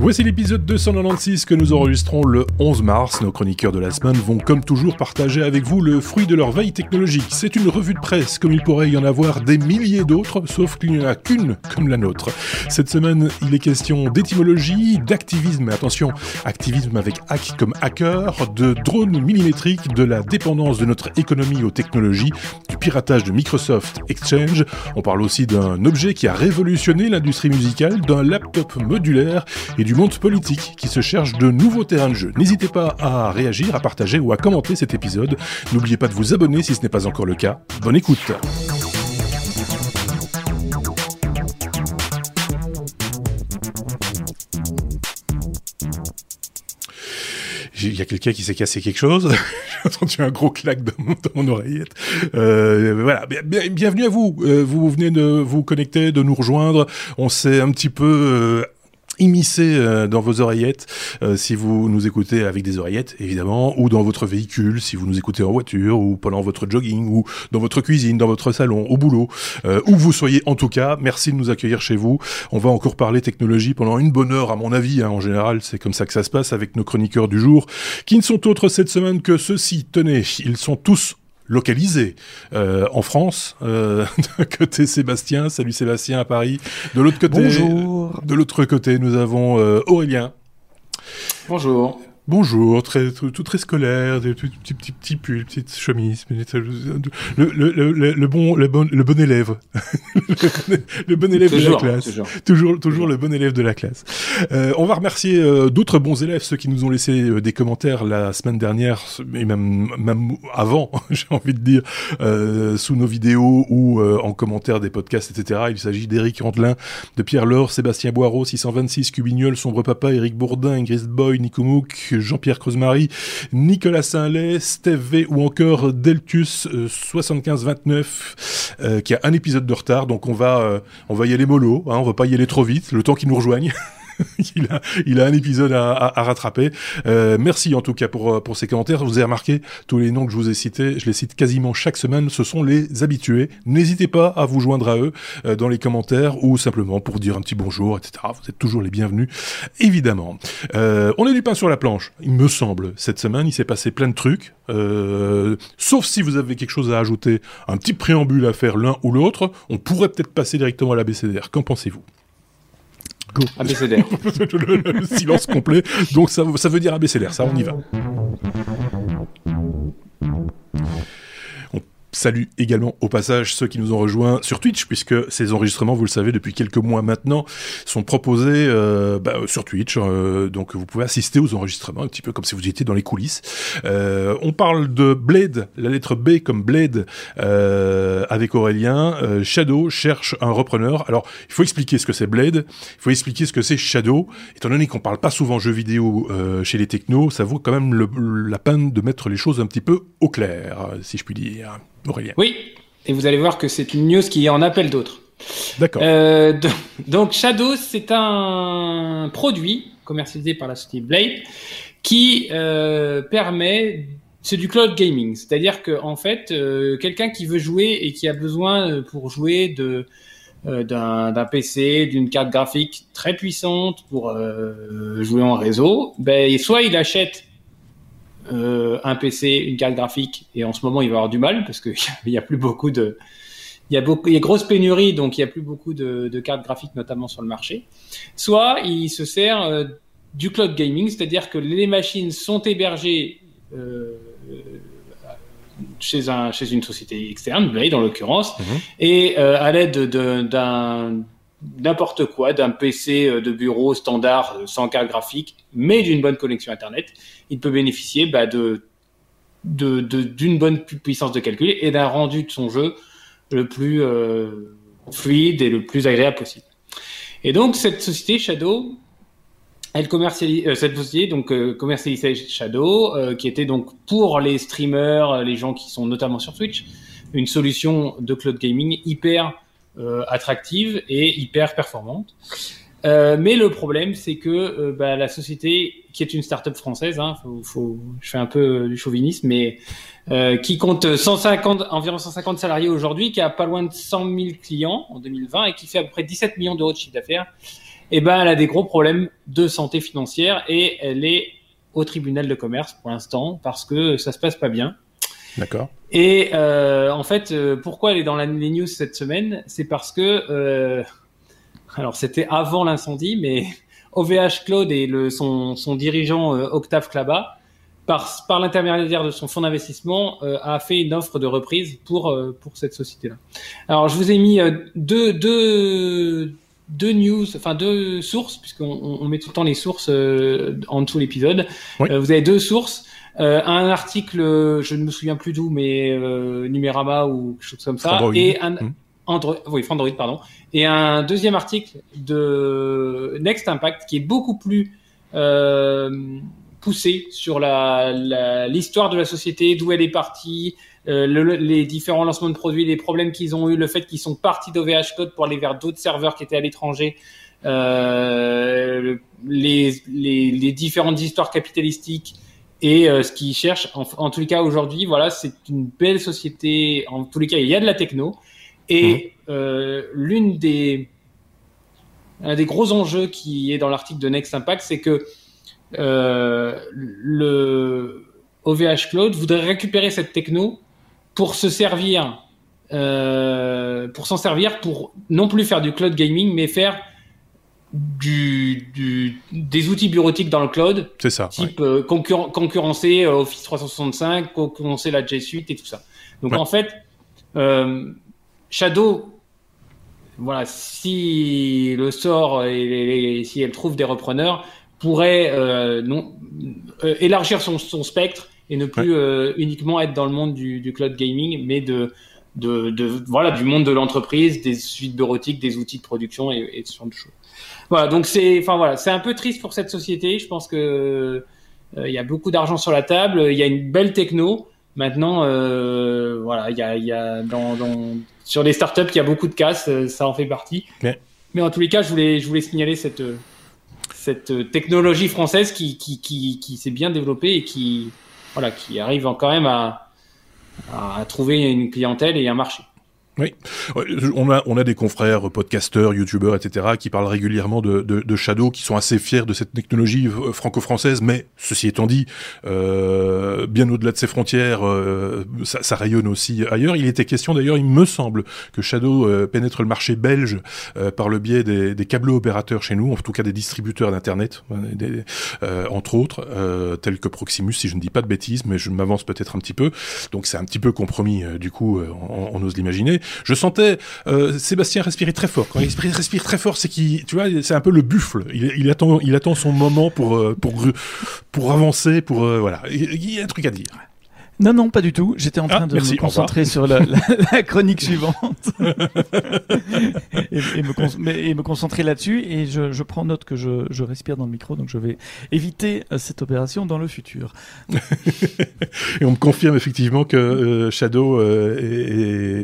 Voici l'épisode 296 que nous enregistrons le 11 mars. Nos chroniqueurs de la semaine vont comme toujours partager avec vous le fruit de leur veille technologique. C'est une revue de presse comme il pourrait y en avoir des milliers d'autres, sauf qu'il n'y en a qu'une comme la nôtre. Cette semaine, il est question d'étymologie, d'activisme, attention, activisme avec hack comme hacker, de drones millimétriques, de la dépendance de notre économie aux technologies, du piratage de Microsoft Exchange. On parle aussi d'un objet qui a révolutionné l'industrie musicale, d'un laptop modulaire du monde politique qui se cherche de nouveaux terrains de jeu. N'hésitez pas à réagir, à partager ou à commenter cet épisode. N'oubliez pas de vous abonner si ce n'est pas encore le cas. Bonne écoute. Il y a quelqu'un qui s'est cassé quelque chose. J'ai entendu un gros claque dans mon, oreillette. Euh, voilà, bien, bienvenue à vous. Euh, vous venez de vous connecter, de nous rejoindre. On s'est un petit peu immiscé euh, dans vos oreillettes euh, si vous nous écoutez avec des oreillettes évidemment ou dans votre véhicule si vous nous écoutez en voiture ou pendant votre jogging ou dans votre cuisine dans votre salon au boulot euh, où vous soyez. En tout cas merci de nous accueillir chez vous. On va encore parler technologie pendant une bonne heure à mon avis hein, en général c'est comme ça que ça se passe avec nos chroniqueurs du jour qui ne sont autres cette semaine que ceux-ci. Tenez ils sont tous localisé euh, en France. Euh, D'un côté Sébastien, salut Sébastien à Paris. De l'autre côté, Bonjour. de l'autre côté, nous avons euh, Aurélien. Bonjour. Bonjour, très, tout, tout très scolaire, des petits petits petits, petits pulls, petites chemises, le, le, le, bon le bon le bon élève, le bon élève Toujours, de la classe, toujours. toujours toujours le bon élève de la classe. Euh, on va remercier euh, d'autres bons élèves, ceux qui nous ont laissé euh, des commentaires la semaine dernière et même même avant, j'ai envie de dire, euh, sous nos vidéos ou euh, en commentaire des podcasts, etc. Il s'agit d'Éric Randelin, de Pierre Laure, Sébastien Boireau, 626 Cubignol, Sombre Papa, Eric Bourdin, Ingrid Boy, Nico Mouk, Jean-Pierre Creusemarie, Nicolas Saint-Lay, Steve V ou encore Deltus euh, 7529 euh, qui a un épisode de retard. Donc on va euh, on va y aller mollo hein, on va pas y aller trop vite le temps qu'il nous rejoigne il, a, il a un épisode à, rattraper. Euh, merci en tout cas pour, euh, pour ces commentaires. Vous avez remarqué, tous les noms que je vous ai cités, je les cite quasiment chaque semaine, ce sont les habitués. N'hésitez pas à vous joindre à eux euh, dans les commentaires ou simplement pour dire un petit bonjour, etc. Vous êtes toujours les bienvenus, évidemment. On a du pain sur la planche, il me semble. Cette semaine, il s'est passé plein de trucs. Sauf si vous avez quelque chose à ajouter, un petit préambule à faire l'un ou l'autre, on pourrait peut-être passer directement à la BCDR. Qu'en pensez-vous? Go. Le, le- le silence complet. Donc ça, ça veut dire abécédaire, ça on y va. Salue également au passage ceux qui nous ont rejoints sur Twitch, puisque ces enregistrements, vous le savez, depuis quelques mois maintenant, sont proposés euh, bah, sur Twitch. euh, donc vous pouvez assister aux enregistrements, un petit peu comme si vous étiez dans les coulisses. Euh, on parle de Blade, la lettre B comme Blade, avec Aurélien. Shadow cherche un repreneur. Alors, il faut expliquer ce que c'est Blade, il faut expliquer ce que c'est Shadow. Étant donné qu'on parle pas souvent jeux vidéo chez les technos, ça vaut quand même la peine de mettre les choses un petit peu au clair, si je puis dire. Aurélien. Oui, et vous allez voir que c'est une news qui en appelle d'autres. D'accord. Euh, do- donc Shadow, c'est un produit commercialisé par la société Blade qui euh, permet, c'est du cloud gaming, c'est-à-dire que en fait, euh, quelqu'un qui veut jouer et qui a besoin pour jouer de euh, d'un d'un PC, d'une carte graphique très puissante pour euh, jouer en réseau, ben soit il achète euh, un PC, une carte graphique, et en ce moment il va avoir du mal parce qu'il y a plus beaucoup de, il y a beaucoup, il y a grosse pénurie, donc il y a plus beaucoup de, de cartes graphiques notamment sur le marché. Soit il se sert euh, du cloud gaming, c'est-à-dire que les machines sont hébergées euh, chez un chez une société externe, Blade en l'occurrence, Mhm. et à l'aide de- d'un n'importe quoi, d'un PC euh, de bureau standard euh, sans carte graphique, mais d'une bonne connexion Internet, il peut bénéficier bah, de de- de- d'une bonne pu- puissance de calcul et d'un rendu de son jeu le plus euh, fluide et le plus agréable possible. Et donc cette société Shadow, elle commercialise euh, cette société donc euh, commercialisait Shadow, euh, qui était donc pour les streamers, les gens qui sont notamment sur Twitch, une solution de cloud gaming hyper attractive et hyper performante. Euh, mais le problème, c'est que euh, bah, la société, qui est une start-up française, hein, faut, faut, je fais un peu du chauvinisme, mais euh, qui compte 150, environ 150 salariés aujourd'hui, qui a pas loin de 100 000 clients en 2020 et qui fait à peu près 17 millions d'euros de chiffre d'affaires, eh ben, elle a des gros problèmes de santé financière et elle est au tribunal de commerce pour l'instant parce que ça se passe pas bien. D'accord. Et euh, en fait, euh, pourquoi elle est dans la, les news cette semaine? C'est parce que, euh, alors c'était avant l'incendie, mais OVH Cloud et le, son, son dirigeant Octave Klaba, par, par l'intermédiaire de son fonds d'investissement, a fait une offre de reprise pour, pour cette société-là. Alors, je vous ai mis deux, deux, deux news, enfin deux sources, puisqu'on on met tout le temps les sources en dessous de l'épisode. Oui. vous avez deux sources. Euh, un article, je ne me souviens plus d'où, mais euh, Numérama ou quelque chose comme ça, Android. et un Mmh. Android, oui, Android, pardon, et un deuxième article de Next Impact qui est beaucoup plus euh, poussé sur la la- l'histoire de la société, d'où elle est partie, euh, le- les différents lancements de produits, les problèmes qu'ils ont eu, le fait qu'ils sont partis d'OVH Code pour aller vers d'autres serveurs qui étaient à l'étranger, euh, les, les, les différentes histoires capitalistiques et euh, ce qu'ils cherchent. En, en tous les cas, aujourd'hui, voilà, c'est une belle société. En tous les cas, il y a de la techno. Et euh, l'une des un des gros enjeux qui est dans l'article de Next Impact, c'est que euh, le OVH Cloud voudrait récupérer cette techno pour se servir, pour s'en servir pour non plus faire du cloud gaming, mais faire du, du, des outils bureautiques dans le cloud, C'est ça. ouais. type euh, concurren- concurrencer euh, Office 365, concurrencer la G Suite et tout ça. Donc Ouais. en fait, euh, Shadow, voilà, si le sort et les- les- si elle trouve des repreneurs, pourrait euh, non, élargir son, son spectre et ne plus uniquement être dans le monde du, du cloud gaming, mais de, de, de voilà du monde de l'entreprise, des suites bureautiques, des outils de production et, et ce genre de choses. Voilà, donc c'est, enfin voilà, c'est un peu triste pour cette société. Je pense que euh, il y a beaucoup d'argent sur la table, il y a une belle techno. Maintenant, euh, voilà, il y a, il y a dans, dans, sur les startups, il y a beaucoup de casse, euh, ça en fait partie. Mais- Mais en tous les cas, je voulais, je voulais signaler cette, cette technologie française qui, qui, qui, qui s'est bien développée et qui, voilà, qui arrive quand même à, à trouver une clientèle et un marché. Ouais, On a, on a des confrères, podcasteurs, youtubeurs, etc., qui parlent régulièrement de, de, de Shadow, qui sont assez fiers de cette technologie euh, franco-française, mais ceci étant dit, euh, bien au-delà de ses frontières, euh, ça, ça rayonne aussi ailleurs. Il était question d'ailleurs, il me semble, que Shadow euh, pénètre le marché belge euh, par le biais des, des câbles opérateurs chez nous, en tout cas des distributeurs d'internet, euh, euh, entre autres, euh, tels que Proximus, si je ne dis pas de bêtises, mais je m'avance peut-être un petit peu. Donc c'est un petit peu compromis, euh, du coup, euh, on, on ose l'imaginer. Je sentais euh, Sébastien respirer très fort. Quand il respire, très fort, c'est qu'il, tu vois, c'est un peu le buffle. Il, attend, il attend son moment pour euh, pour pour avancer, pour euh, voilà. Il, il y a un truc à dire. Non, non, pas du tout. J'étais en Ah, train de merci, me concentrer sur la, la- la chronique suivante et, et me, con- mais- et me concentrer là-dessus. Et je, je prends note que je, je respire dans le micro, donc je vais éviter euh, cette opération dans le futur. Et on me confirme effectivement que euh, Shadow euh,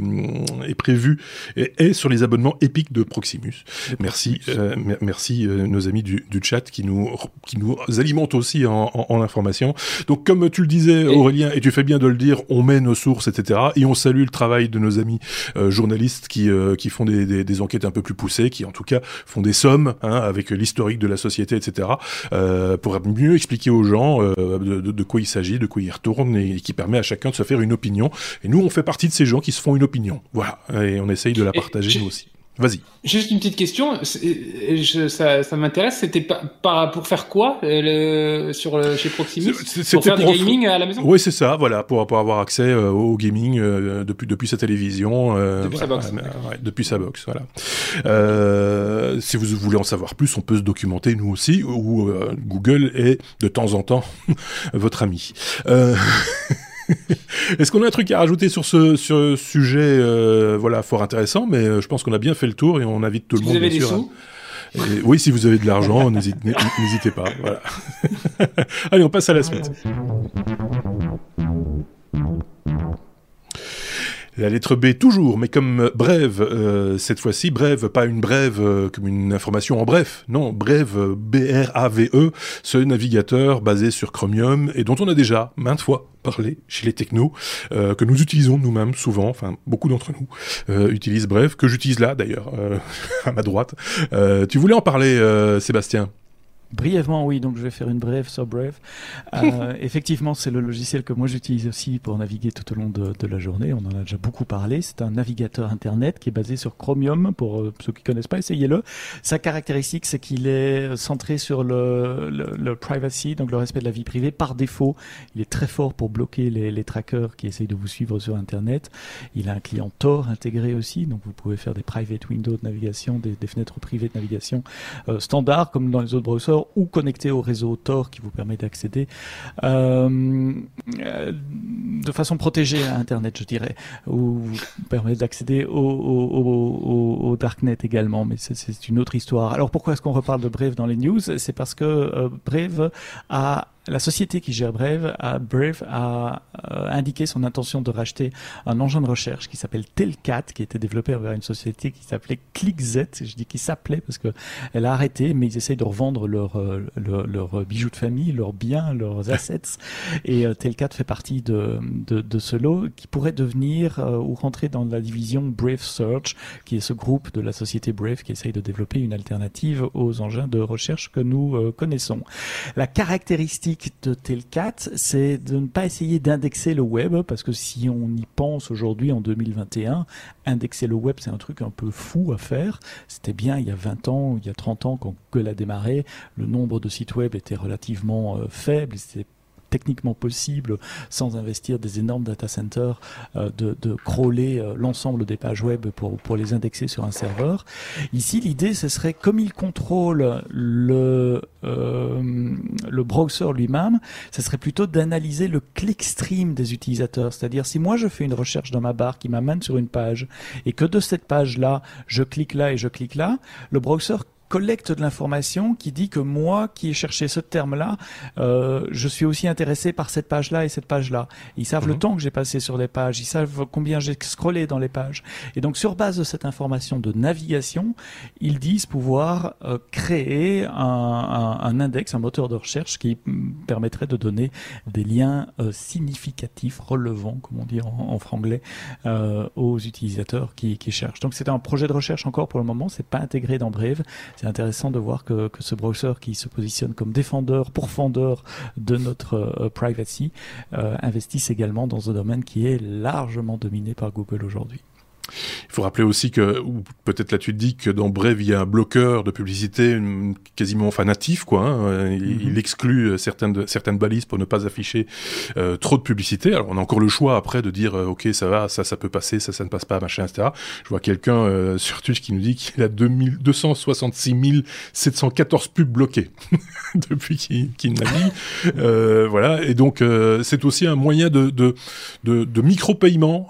est, prévu et est sur les abonnements épiques de Proximus. Merci, euh, mer- merci nos amis du, du chat qui nous qui nous alimentent aussi en, en, en information. Donc comme tu le disais Aurélien et tu fais bien de le dire, on met nos sources etc. Et on salue le travail de nos amis euh, journalistes qui euh, qui font des, des, des enquêtes un peu plus poussées, qui en tout cas font des sommes hein, avec l'historique de la société etc. Euh, pour mieux expliquer aux gens de, quoi il s'agit, de quoi il retourne et qui permet à chacun de se faire une opinion. Et nous on fait partie de ces gens qui se font une opinion. Voilà et on essaye de la partager nous aussi. Vas-y. Juste une petite question, je, ça, ça m'intéresse. C'était pas, pas pour faire quoi euh, le, sur le, chez Proximus Pour faire pour- du gaming à la maison Oui, c'est ça, voilà, pour, pour avoir accès euh, au gaming euh, depuis, depuis sa télévision. euh, Depuis sa box, ouais, depuis sa box, voilà. Si vous voulez en savoir plus, on peut se documenter, nous aussi, ou Google est de temps en temps votre ami. Est-ce qu'on a un truc à rajouter sur ce, sur ce sujet, euh, voilà, fort intéressant, mais euh, je pense qu'on a bien fait le tour et on invite tout Si le vous monde, avez bien des sûr. à- sous, et oui, si vous avez de l'argent, n'hésitez n'hésitez pas. Voilà. Allez, on passe à la suite. La lettre B toujours, mais comme brève, euh, cette fois-ci, brève, pas une brève euh, comme une information en bref, non, brève, B-R-A-V-E, ce navigateur basé sur Chromium et dont on a déjà maintes fois parlé chez les technos, euh, que nous utilisons nous-mêmes souvent, enfin beaucoup d'entre nous utilisent brève, que j'utilise là d'ailleurs, à ma droite. tu voulais en parler, Sébastien? Brièvement, oui, donc je vais faire une brève sur Brave. Euh, effectivement, c'est le logiciel que moi j'utilise aussi pour naviguer tout au long de, la journée. On en a déjà beaucoup parlé. C'est un navigateur Internet qui est basé sur Chromium. Pour euh, ceux qui connaissent pas, essayez-le. Sa caractéristique, c'est qu'il est centré sur le, le, privacy, donc le respect de la vie privée. Par défaut, il est très fort pour bloquer les, les trackers qui essayent de vous suivre sur Internet. Il a un client Tor intégré aussi, donc vous pouvez faire des private windows de navigation, des, fenêtres privées de navigation euh, standard comme dans les autres browsers ou connecté au réseau Tor qui vous permet d'accéder euh, de façon protégée à Internet, je dirais, ou vous permet d'accéder au, au, Darknet également, mais c'est une autre histoire. Alors pourquoi est-ce qu'on reparle de Brave dans les news? C'est parce que euh, Brave a la société qui gère Brave a, Brave a euh, indiqué son intention de racheter un engin de recherche qui s'appelle Telcat, qui était développé vers une société qui s'appelait ClickZ. Je dis qu'il s'appelait parce que elle a arrêté, mais ils essayent de revendre leurs euh, leur, bijoux de famille, leurs biens, leurs assets. Et euh, Telcat fait partie de, de, de, ce lot qui pourrait devenir ou rentrer dans la division Brave Search, qui est ce groupe de la société Brave qui essaye de développer une alternative aux engins de recherche que nous connaissons. La caractéristique de Telcat, c'est de ne pas essayer d'indexer le web, parce que si on y pense aujourd'hui en 2021, indexer le web, c'est un truc un peu fou à faire. C'était bien il y a 20 ans, il y a 30 ans, quand Google a démarré, le nombre de sites web était relativement euh, faible, c'était techniquement possible, sans investir des énormes data centers, euh, de, crawler euh, l'ensemble des pages web pour, les indexer sur un serveur. Ici, l'idée, ce serait comme il contrôle le, euh, le browser lui-même, ce serait plutôt d'analyser le clickstream des utilisateurs. C'est-à-dire, si moi je fais une recherche dans ma barre qui m'amène sur une page et que de cette page-là, je clique là et je clique là, le browser collecte de l'information qui dit que moi, qui ai cherché ce terme-là, euh, je suis aussi intéressé par cette page-là et cette page-là. Ils savent le mhm. temps que j'ai passé sur les pages, ils savent combien j'ai scrollé dans les pages. Et donc, sur base de cette information de navigation, ils disent pouvoir euh, créer un, un, un, index, un moteur de recherche qui permettrait de donner des liens euh, significatifs, relevants, comme on dit en, en franglais, euh, aux utilisateurs qui, qui cherchent. Donc, c'est un projet de recherche encore pour le moment, c'est pas intégré dans Brave c'est intéressant de voir que, que, ce browser qui se positionne comme défendeur, pourfendeur de notre euh, privacy, euh, investisse également dans un domaine qui est largement dominé par Google aujourd'hui. Il faut rappeler aussi que, ou peut-être là tu te dis que dans Brave il y a un bloqueur de publicité quasiment enfin natif quoi. Hein. il, mhm. exclut euh, certaines certaines balises pour ne pas afficher euh, trop de publicité. Alors on a encore le choix après de dire euh, ok ça va, ça ça peut passer, ça ça ne passe pas, machin etc. Je vois quelqu'un sur Twitch qui nous dit qu'il a 2000, 266 714 pubs bloquées depuis qu'il qu navigue. voilà et donc c'est aussi un moyen de de de, de micro paiement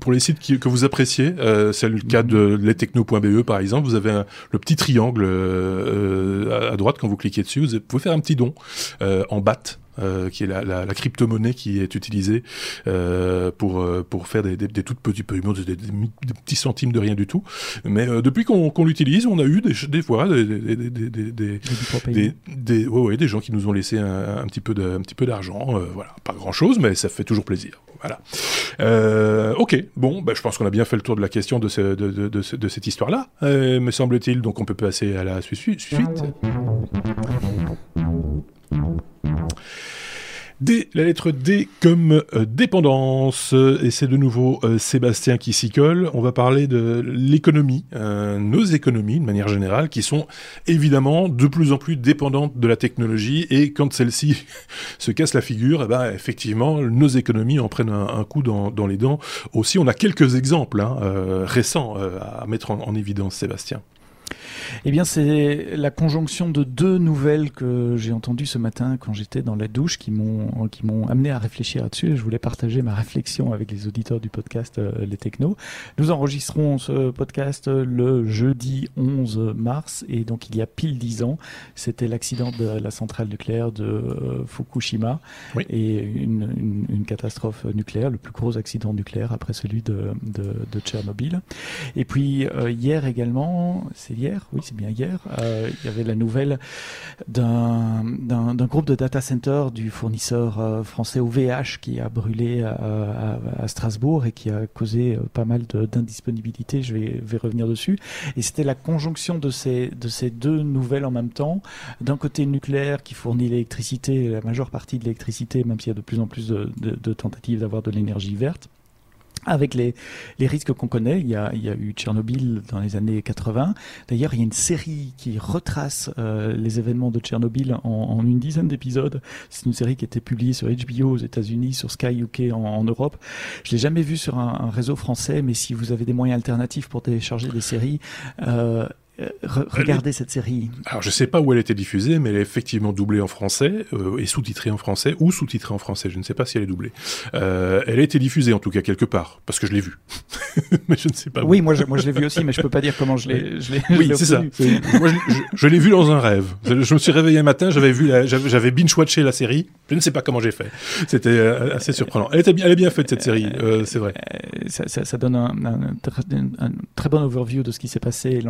pour les sites qui, que vous Euh, c'est le cas de lestechno.be par exemple. Vous avez le petit triangle euh, à droite quand vous cliquez dessus. Vous pouvez faire un petit don euh, en BAT. qui est la, la, la crypto-monnaie qui est utilisée pour pour faire des, des, des toutes petits paiements, des, des, petits centimes de rien du tout. Mais depuis qu'on qu'on l'utilise, on a eu des, des fois des des des, des, ouais, ouais, des gens qui nous ont laissé un, un petit peu d'argent. voilà, pas grand chose, mais ça fait toujours plaisir. Voilà. Euh, ok, bon, bah, je pense qu'on a bien fait le tour de la question de, ce, de, de, de, de cette histoire-là, euh, me semble-t-il. Donc on peut passer à la suite. D, la lettre D comme euh, dépendance, et c'est de nouveau euh, Sébastien qui s'y colle. On va parler de l'économie, euh, nos économies de manière générale, qui sont évidemment de plus en plus dépendantes de la technologie, et quand celle-ci se casse la figure, eh ben, effectivement, nos économies en prennent un, coup dans, dans, les dents. Aussi, on a quelques exemples hein, récents à mettre en évidence, Sébastien. Eh bien, c'est la conjonction de deux nouvelles que j'ai entendues ce matin quand j'étais dans la douche qui m'ont qui m'ont amené à réfléchir là-dessus. Je voulais partager ma réflexion avec les auditeurs du podcast euh, Les Technos. Nous enregistrons ce podcast le jeudi 11 mars et donc il y a pile dix ans, c'était l'accident de la centrale nucléaire de euh, Fukushima et une, une, catastrophe nucléaire, le plus gros accident nucléaire après celui de, de, de Tchernobyl. Et puis euh, hier également, c'est hier, oui c'est bien hier, euh, il y avait la nouvelle d'un groupe de data center du fournisseur euh, français OVH qui a brûlé à, à, Strasbourg et qui a causé pas mal d'indisponibilité. Je vais, revenir dessus. Et c'était la conjonction de ces, de ces deux nouvelles en même temps. D'un côté nucléaire qui fournit l'électricité, la majeure partie de l'électricité, même s'il y a de plus en plus de tentatives d'avoir de l'énergie verte avec les, les risques qu'on connaît. Il y, a, il y, a, eu Tchernobyl dans les années 80. D'ailleurs, il y a une série qui retrace euh, les événements de Tchernobyl en, en une dizaine d'épisodes. C'est une série qui a été publiée sur HBO aux États-Unis, sur Sky UK en, en Europe. Je l'ai jamais vue sur un, un, réseau français, mais si vous avez des moyens alternatifs pour télécharger des séries, euh, euh, regardez cette série. Alors je sais pas où elle a été diffusée, mais elle est effectivement doublée en français euh, et sous-titrée en français ou sous-titrée en français. Je ne sais pas si elle est doublée. Euh, elle a été diffusée en tout cas quelque part parce que je l'ai vue, mais je ne sais pas. Oui, moi je, moi je l'ai vue aussi, mais je peux pas dire comment je l'ai. Oui, c'est ça. moi je, je, l'ai vue dans un rêve. Je me suis réveillé un matin, j'avais vu, j'avais binge watché la série. Je ne sais pas comment j'ai fait. C'était euh, assez surprenant. Elle, était, elle est bien faite cette série, euh, c'est vrai. Ça, ça, ça donne un, un, un, très bon overview de ce qui s'est passé,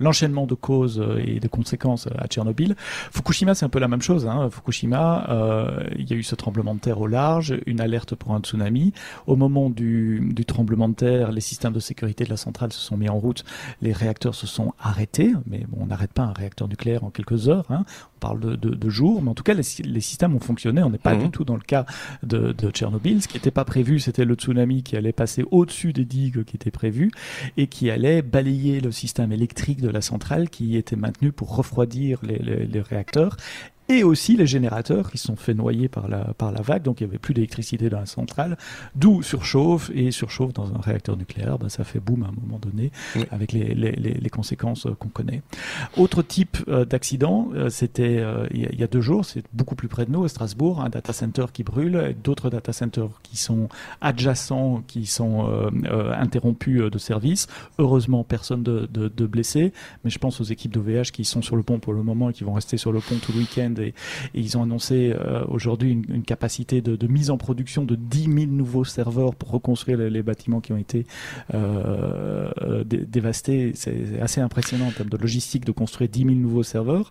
l'enchaînement de causes euh, et de conséquences euh, à Tchernobyl. Fukushima, c'est un peu la même chose. Hein. Fukushima, euh, il y a eu ce tremblement de terre au large, une alerte pour un tsunami. Au moment du, du tremblement de terre, les systèmes de sécurité de la centrale se sont mis en route, les réacteurs se sont arrêtés, mais bon, on n'arrête pas un réacteur nucléaire en quelques heures. Hein. On parle de, de, de, jours, mais en tout cas, les, les systèmes ont fonctionné. On n'est pas mmh. du tout dans le cas de, de Tchernobyl. Ce qui n'était pas prévu, c'était le tsunami qui allait passer au-dessus des digues qui étaient prévues et qui allait balayer le système électrique de la centrale qui était maintenue pour refroidir les, les, les réacteurs et aussi les générateurs qui sont fait noyer par la, par la vague, donc il n'y avait plus d'électricité dans la centrale, d'où surchauffe, et surchauffe dans un réacteur nucléaire, ben ça fait boum à un moment donné, oui. avec les, les, les conséquences euh, qu'on connaît. Autre type euh, d'accident, euh, c'était euh, il y, a deux jours, c'est beaucoup plus près de nous, à Strasbourg, un data center qui brûle, d'autres data centers qui sont adjacents, qui sont interrompus de service. Heureusement, personne de, de, de blessés, mais je pense aux équipes d'OVH qui sont sur le pont pour le moment et qui vont rester sur le pont tout le week-end et, et, ils ont annoncé euh, aujourd'hui une, une, capacité de, de, mise en production de 10 000 nouveaux serveurs pour reconstruire les, les bâtiments qui ont été euh, dé dévastés. C'est assez impressionnant en termes de logistique de construire 10 000 nouveaux serveurs.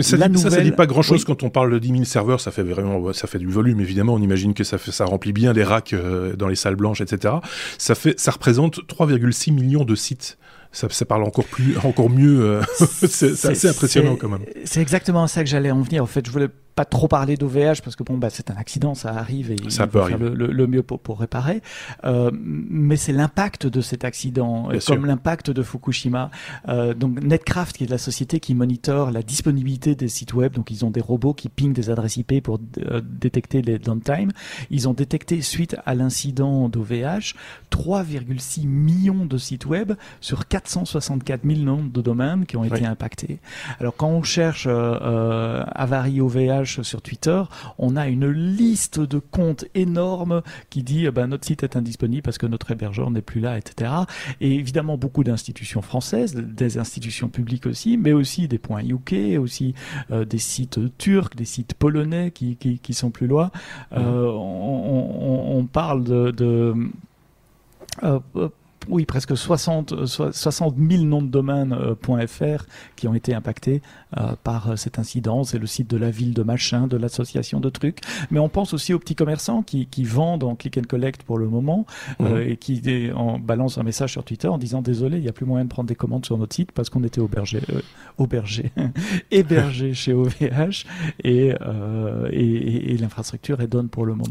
Ça, dit, nouvelle... ça, ça dit pas grand chose oui. quand on parle de 10 000 serveurs. Ça fait vraiment, ça fait du volume évidemment. On imagine que ça, fait, ça remplit bien les racks euh, dans les salles blanches, etc. Ça fait, ça représente 3,6 millions de sites ça, ça, parle encore plus, encore mieux. Euh, c'est assez impressionnant quand même. C'est exactement ça que j'allais en venir. En fait, je voulais pas trop parler d'OVH parce que bon bah c'est un accident, ça arrive et ça peut faire le, le, le, mieux pour, pour réparer. Euh, mais c'est l'impact de cet accident, Bien comme l'impact de Fukushima. Euh, donc Netcraft, qui est la société qui monitore la disponibilité des sites web, donc ils ont des robots qui pingent des adresses IP pour euh, détecter les downtime. Ils ont détecté suite à l'incident d'OVH 3,6 millions de sites web sur 464 000 noms de domaines qui ont été impactés. Alors quand on cherche euh, euh, avarie OVH sur Twitter, on a une liste de comptes énorme qui dit eh ben, notre site est indisponible parce que notre hébergeur n'est plus là, etc. Et évidemment beaucoup d'institutions françaises, des institutions publiques aussi, mais aussi des points UK, aussi euh, des sites turcs, des sites polonais qui, qui, qui sont plus loin. Mmh. Euh, on, on, on, parle de, de euh, oui, presque 60, 60 000 noms de domaines.fr euh, qui ont été impactés euh, par euh, cet incident. C'est le site de la ville de machin, de l'association de trucs. Mais on pense aussi aux petits commerçants qui, qui vendent en click and collect pour le moment mmh. euh, et qui en balance un message sur Twitter en disant désolé, il n'y a plus moyen de prendre des commandes sur notre site parce qu'on était aubergé, euh, aubergé, hébergé chez OVH et, et, et, et l'infrastructure est donne pour le moment.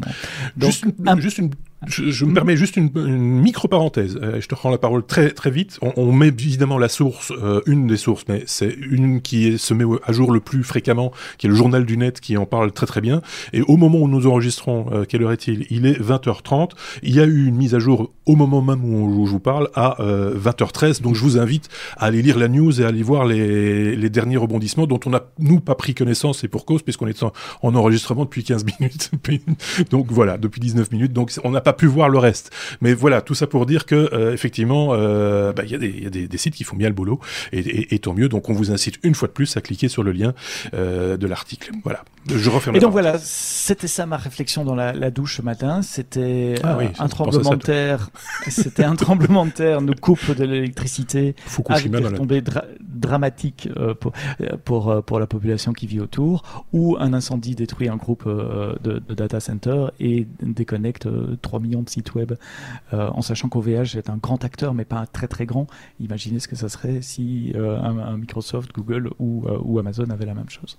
Donc, juste, un... juste une je, me permets juste une, micro-parenthèse. Euh, je te rends la parole très très vite. On, met évidemment la source, euh, une des sources, mais c'est une qui se met à jour le plus fréquemment, qui est le journal du net, qui en parle très très bien. Et au moment où nous enregistrons, euh, quelle heure est-il? Il est 20h30. Il y a eu une mise à jour au moment même où, je vous parle à 20h13. Donc je vous invite à aller lire la news et à aller voir les, les derniers rebondissements dont on n'a nous pas pris connaissance et pour cause puisqu'on est en, en enregistrement depuis 15 minutes. donc voilà, depuis 19 minutes. Donc on n'a pas pu voir le reste. Mais voilà, tout ça pour dire que euh, effectivement, euh, bah, il y a, des, y a des, des, sites qui font bien le boulot et, et, et, tant mieux. Donc on vous incite une fois de plus à cliquer sur le lien euh, de l'article. Voilà. Je referme. Et donc voilà, c'était ça ma réflexion dans la, la douche ce matin. C'était ah un tremblement de terre. C'était un tremblement de terre, nous coupe de l'électricité, avec des retombées dramatiques euh, pour, pour pour la population qui vit autour, ou un incendie détruit un groupe de, de data center et déconnecte 3 millions de sites web, euh, en sachant qu'OVH est un grand acteur, mais pas très très grand. Imaginez ce que ça serait si euh, un, Microsoft, Google euh, ou Amazon avaient la même chose.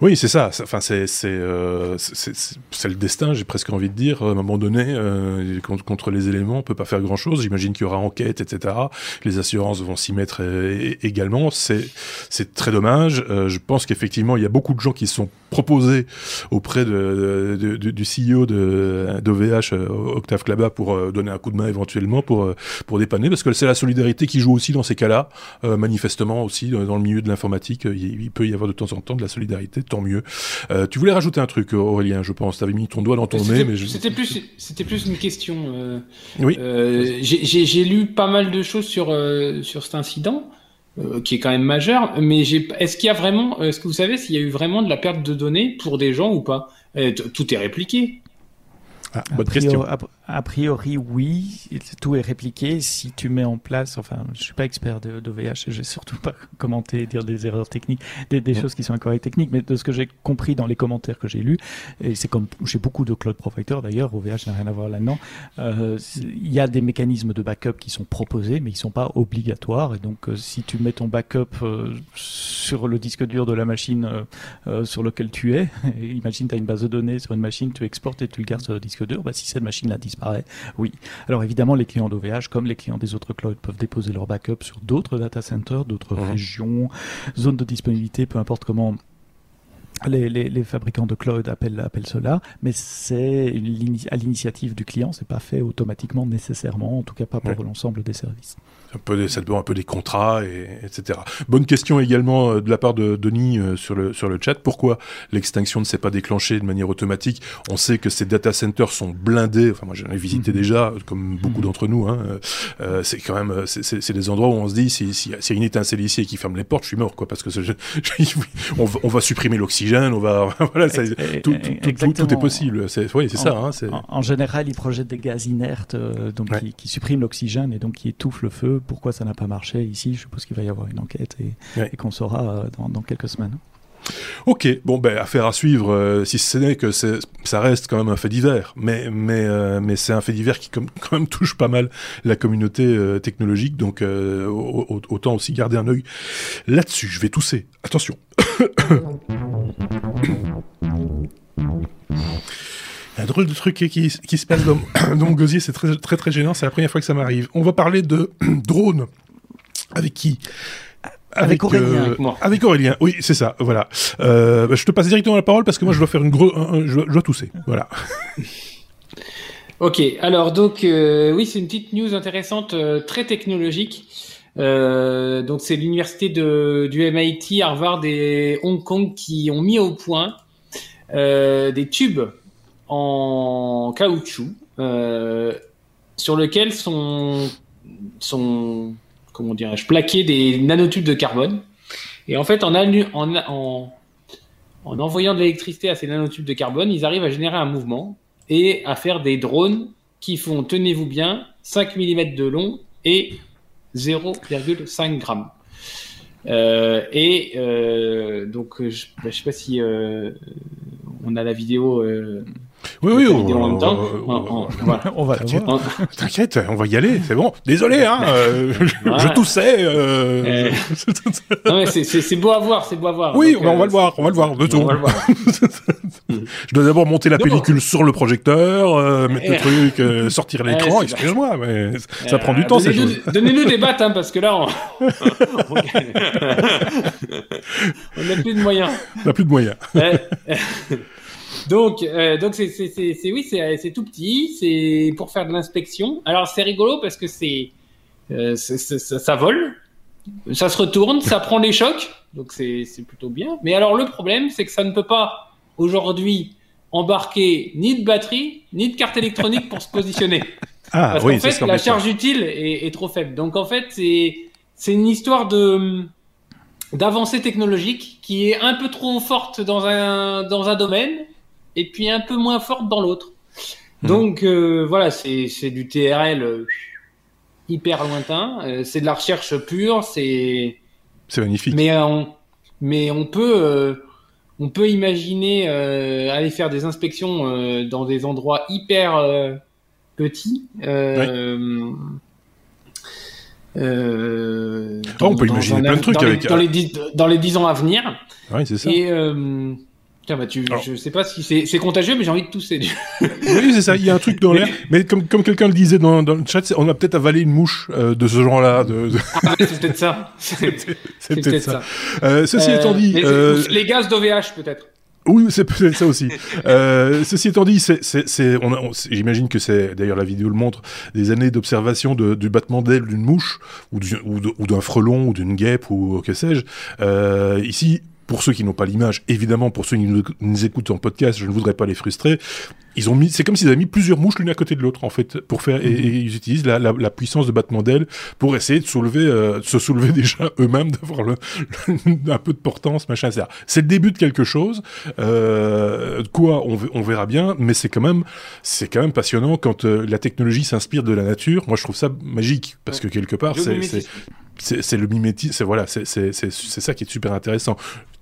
Oui, c'est ça. Enfin, c'est euh, le destin. J'ai presque envie de dire. À un moment donné, euh, contre, les éléments, on peut pas faire grand chose. J'imagine qu'il y aura enquête, etc. Les assurances vont s'y mettre euh, également. C'est très dommage. Euh, je pense qu'effectivement, il y a beaucoup de gens qui se sont proposés auprès de, de, de du CEO d'OVH, Octave Klaba, pour donner un coup de main éventuellement pour pour dépanner, parce que c'est la solidarité qui joue aussi dans ces cas-là. manifestement aussi dans le milieu de l'informatique, il, il peut y avoir de temps en temps de la solidarité tant mieux. Euh, tu voulais rajouter un truc, Aurélien, je pense. Tu avais mis ton doigt dans ton nez, mais c'était plus, c'était plus une question. Euh, oui. Euh, j'ai lu pas mal de choses sur sur cet incident. qui est quand même majeur, mais est-ce qu'il y a vraiment, est-ce que vous savez s'il y a eu vraiment de la perte de données pour des gens ou pas? Tout est répliqué. Ah, bonne question. A priori, oui, tout est répliqué. Si tu mets en place, enfin, je suis pas expert de, de VH, j'ai surtout pas commenté, dire des erreurs techniques, des, des choses qui sont incorrectes techniques, mais de ce que j'ai compris dans les commentaires que j'ai lus, et c'est comme chez beaucoup de cloud providers d'ailleurs, OVH n'a rien à voir là-dedans, euh, il y a des mécanismes de backup qui sont proposés, mais ils sont pas obligatoires. Et donc, euh, si tu mets ton backup euh, sur le disque dur de la machine sur lequel tu es, imagine tu as une base de données sur une machine, tu exportes et tu le gardes sur le disque dur, bah, si cette oui. Alors évidemment, les clients d'OVH, comme les clients des autres clouds, peuvent déposer leur backup sur d'autres data centers, d'autres mhm. régions, zones de disponibilité, peu importe comment les, les, fabricants de cloud appellent, appellent cela, mais c'est à l'initiative du client, c'est pas fait automatiquement nécessairement, en tout cas pas pour l'ensemble des services un peu des, ça un peu des contrats, et, etc. Bonne question également euh, de la part de Denis euh, sur le sur le chat. Pourquoi l'extinction ne s'est pas déclenchée de manière automatique? On sait que ces data centers sont blindés. Enfin, moi, j'en ai visité mhm. déjà, comme beaucoup mhm. d'entre nous. Hein. Euh, c'est quand même, c'est des endroits où on se dit, si si, si y a une étincelle ici et qui ferme les portes, je suis mort, quoi, parce que on, va, on, va, supprimer l'oxygène, on va, voilà, ça, tout, tout, tout, tout, est possible. C'est, oui, c'est ça. Hein, en, en, général, ils projettent des gaz inertes, donc qui, qui suppriment l'oxygène et donc qui étouffent le feu pourquoi ça n'a pas marché ici? Je suppose qu'il va y avoir une enquête et, qu'on saura euh, dans, quelques semaines. Ok, bon ben affaire à suivre, euh, si ce n'est que ça reste quand même un fait divers, mais mais euh, mais c'est un fait divers qui quand même touche pas mal la communauté technologique, donc autant aussi garder un œil là-dessus. Je vais tousser, attention. un drôle de truc qui, qui, se passe dans, mon gosier, c'est très, très très gênant, c'est la première fois que ça m'arrive. On va parler de drone. Avec qui? Avec, Aurélien. Euh, avec Aurélien, oui, c'est ça, voilà. Euh, bah, je te passe directement la parole parce que moi je dois faire une grosse... Je, dois tousser, voilà. ok, alors donc, euh, oui, c'est une petite news intéressante, très technologique. Donc c'est l'université du MIT, Harvard et Hong Kong qui ont mis au point des tubes en caoutchouc euh, sur lequel sont, sont comment dirais-je, plaqués des nanotubes de carbone. Et en fait, en, en envoyant de l'électricité à ces nanotubes de carbone, ils arrivent à générer un mouvement et à faire des drones qui font, tenez-vous bien, 5 mm de long et 0,5 grammes. Euh, et euh, donc, je ne sais pas si euh, on a la vidéo. Oui, oui, on, en même temps. on- va T'inquiète. on va y aller, c'est bon. Désolé, hein, euh, je, Voilà. je toussais. euh, c'est- beau à voir, c'est beau à voir. oui, Donc, on va euh, le voir, on va le voir, de tout. On va le voir. Je dois d'abord monter la pellicule sur le projecteur, mettre le Eh. truc, sortir l'écran, Eh, c'est excuse-moi, mais ça Euh, prend du temps, ces donnez-nous- choses. Donnez-nous des battes, hein, parce que là, on n'a plus de moyens. On n'a plus de moyens. Donc, euh, donc c'est, c'est, c'est, c'est- oui, c'est, c'est tout petit, c'est pour faire de l'inspection. Alors c'est rigolo parce que c'est, euh, c'est- c'est- ça, ça vole, ça se retourne, ça prend les chocs, donc c'est, c'est plutôt bien. Mais alors le problème, c'est que ça ne peut pas aujourd'hui embarquer ni de batterie ni de carte électronique pour se positionner. Ah Parce oui, qu'en c'est fait, la charge utile est, est trop faible. Donc en fait, c'est c'est une histoire de d'avancée technologique qui est un peu trop forte dans un dans un domaine et puis un peu moins forte dans l'autre. Mhm. Donc euh, voilà, c'est du TRL euh, hyper lointain. Euh, c'est de la recherche pure. C'est C'est magnifique. mais on mais on peut on peut imaginer aller faire des inspections dans des endroits hyper petits. Oh, on peut imaginer un plein de trucs dans les- avec- dans les dix dans les dix ans à venir. Oui, c'est ça. Et tiens, bah, tu, Alors- je sais pas si c'est contagieux, mais j'ai envie de tousser. Oui, c'est ça. Il y a un truc dans l'air. Mais comme, comme quelqu'un le disait dans, dans le chat, on a peut-être avalé une mouche euh, de ce genre-là. De, Ah, c'est peut-être ça. C'est peut-être ça. Euh, ceci Euh, étant dit, euh, les gaz d'OVH peut-être. oui, c'est peut-être ça aussi. Euh, ceci étant dit, c'est, c'est, c'est, on a- on- c'est- j'imagine que c'est, d'ailleurs la vidéo le montre, des années d'observation de, du battement d'aile d'une mouche ou, du- ou, de- ou d'un frelon ou d'une guêpe ou que sais-je. Euh, ici. Pour ceux qui n'ont pas l'image, évidemment, pour ceux qui nous, nous écoutent en podcast, je ne voudrais pas les frustrer. Ils ont mis, c'est comme s'ils avaient mis plusieurs mouches l'une à côté de l'autre, en fait, pour faire, et, et ils utilisent la, la, la puissance de battement d'aile pour essayer de soulever, euh, de se soulever déjà eux-mêmes, d'avoir le, le- un peu de portance, machin, etc. C'est le début de quelque chose. Euh, quoi, on, ve- on verra bien, mais c'est quand même, c'est quand même passionnant quand euh, la technologie s'inspire de la nature. Moi, je trouve ça magique parce que quelque part, c'est, c'est, c'est, c'est le mimétisme. C'est voilà, c'est, c'est, c'est, c'est ça qui est super intéressant.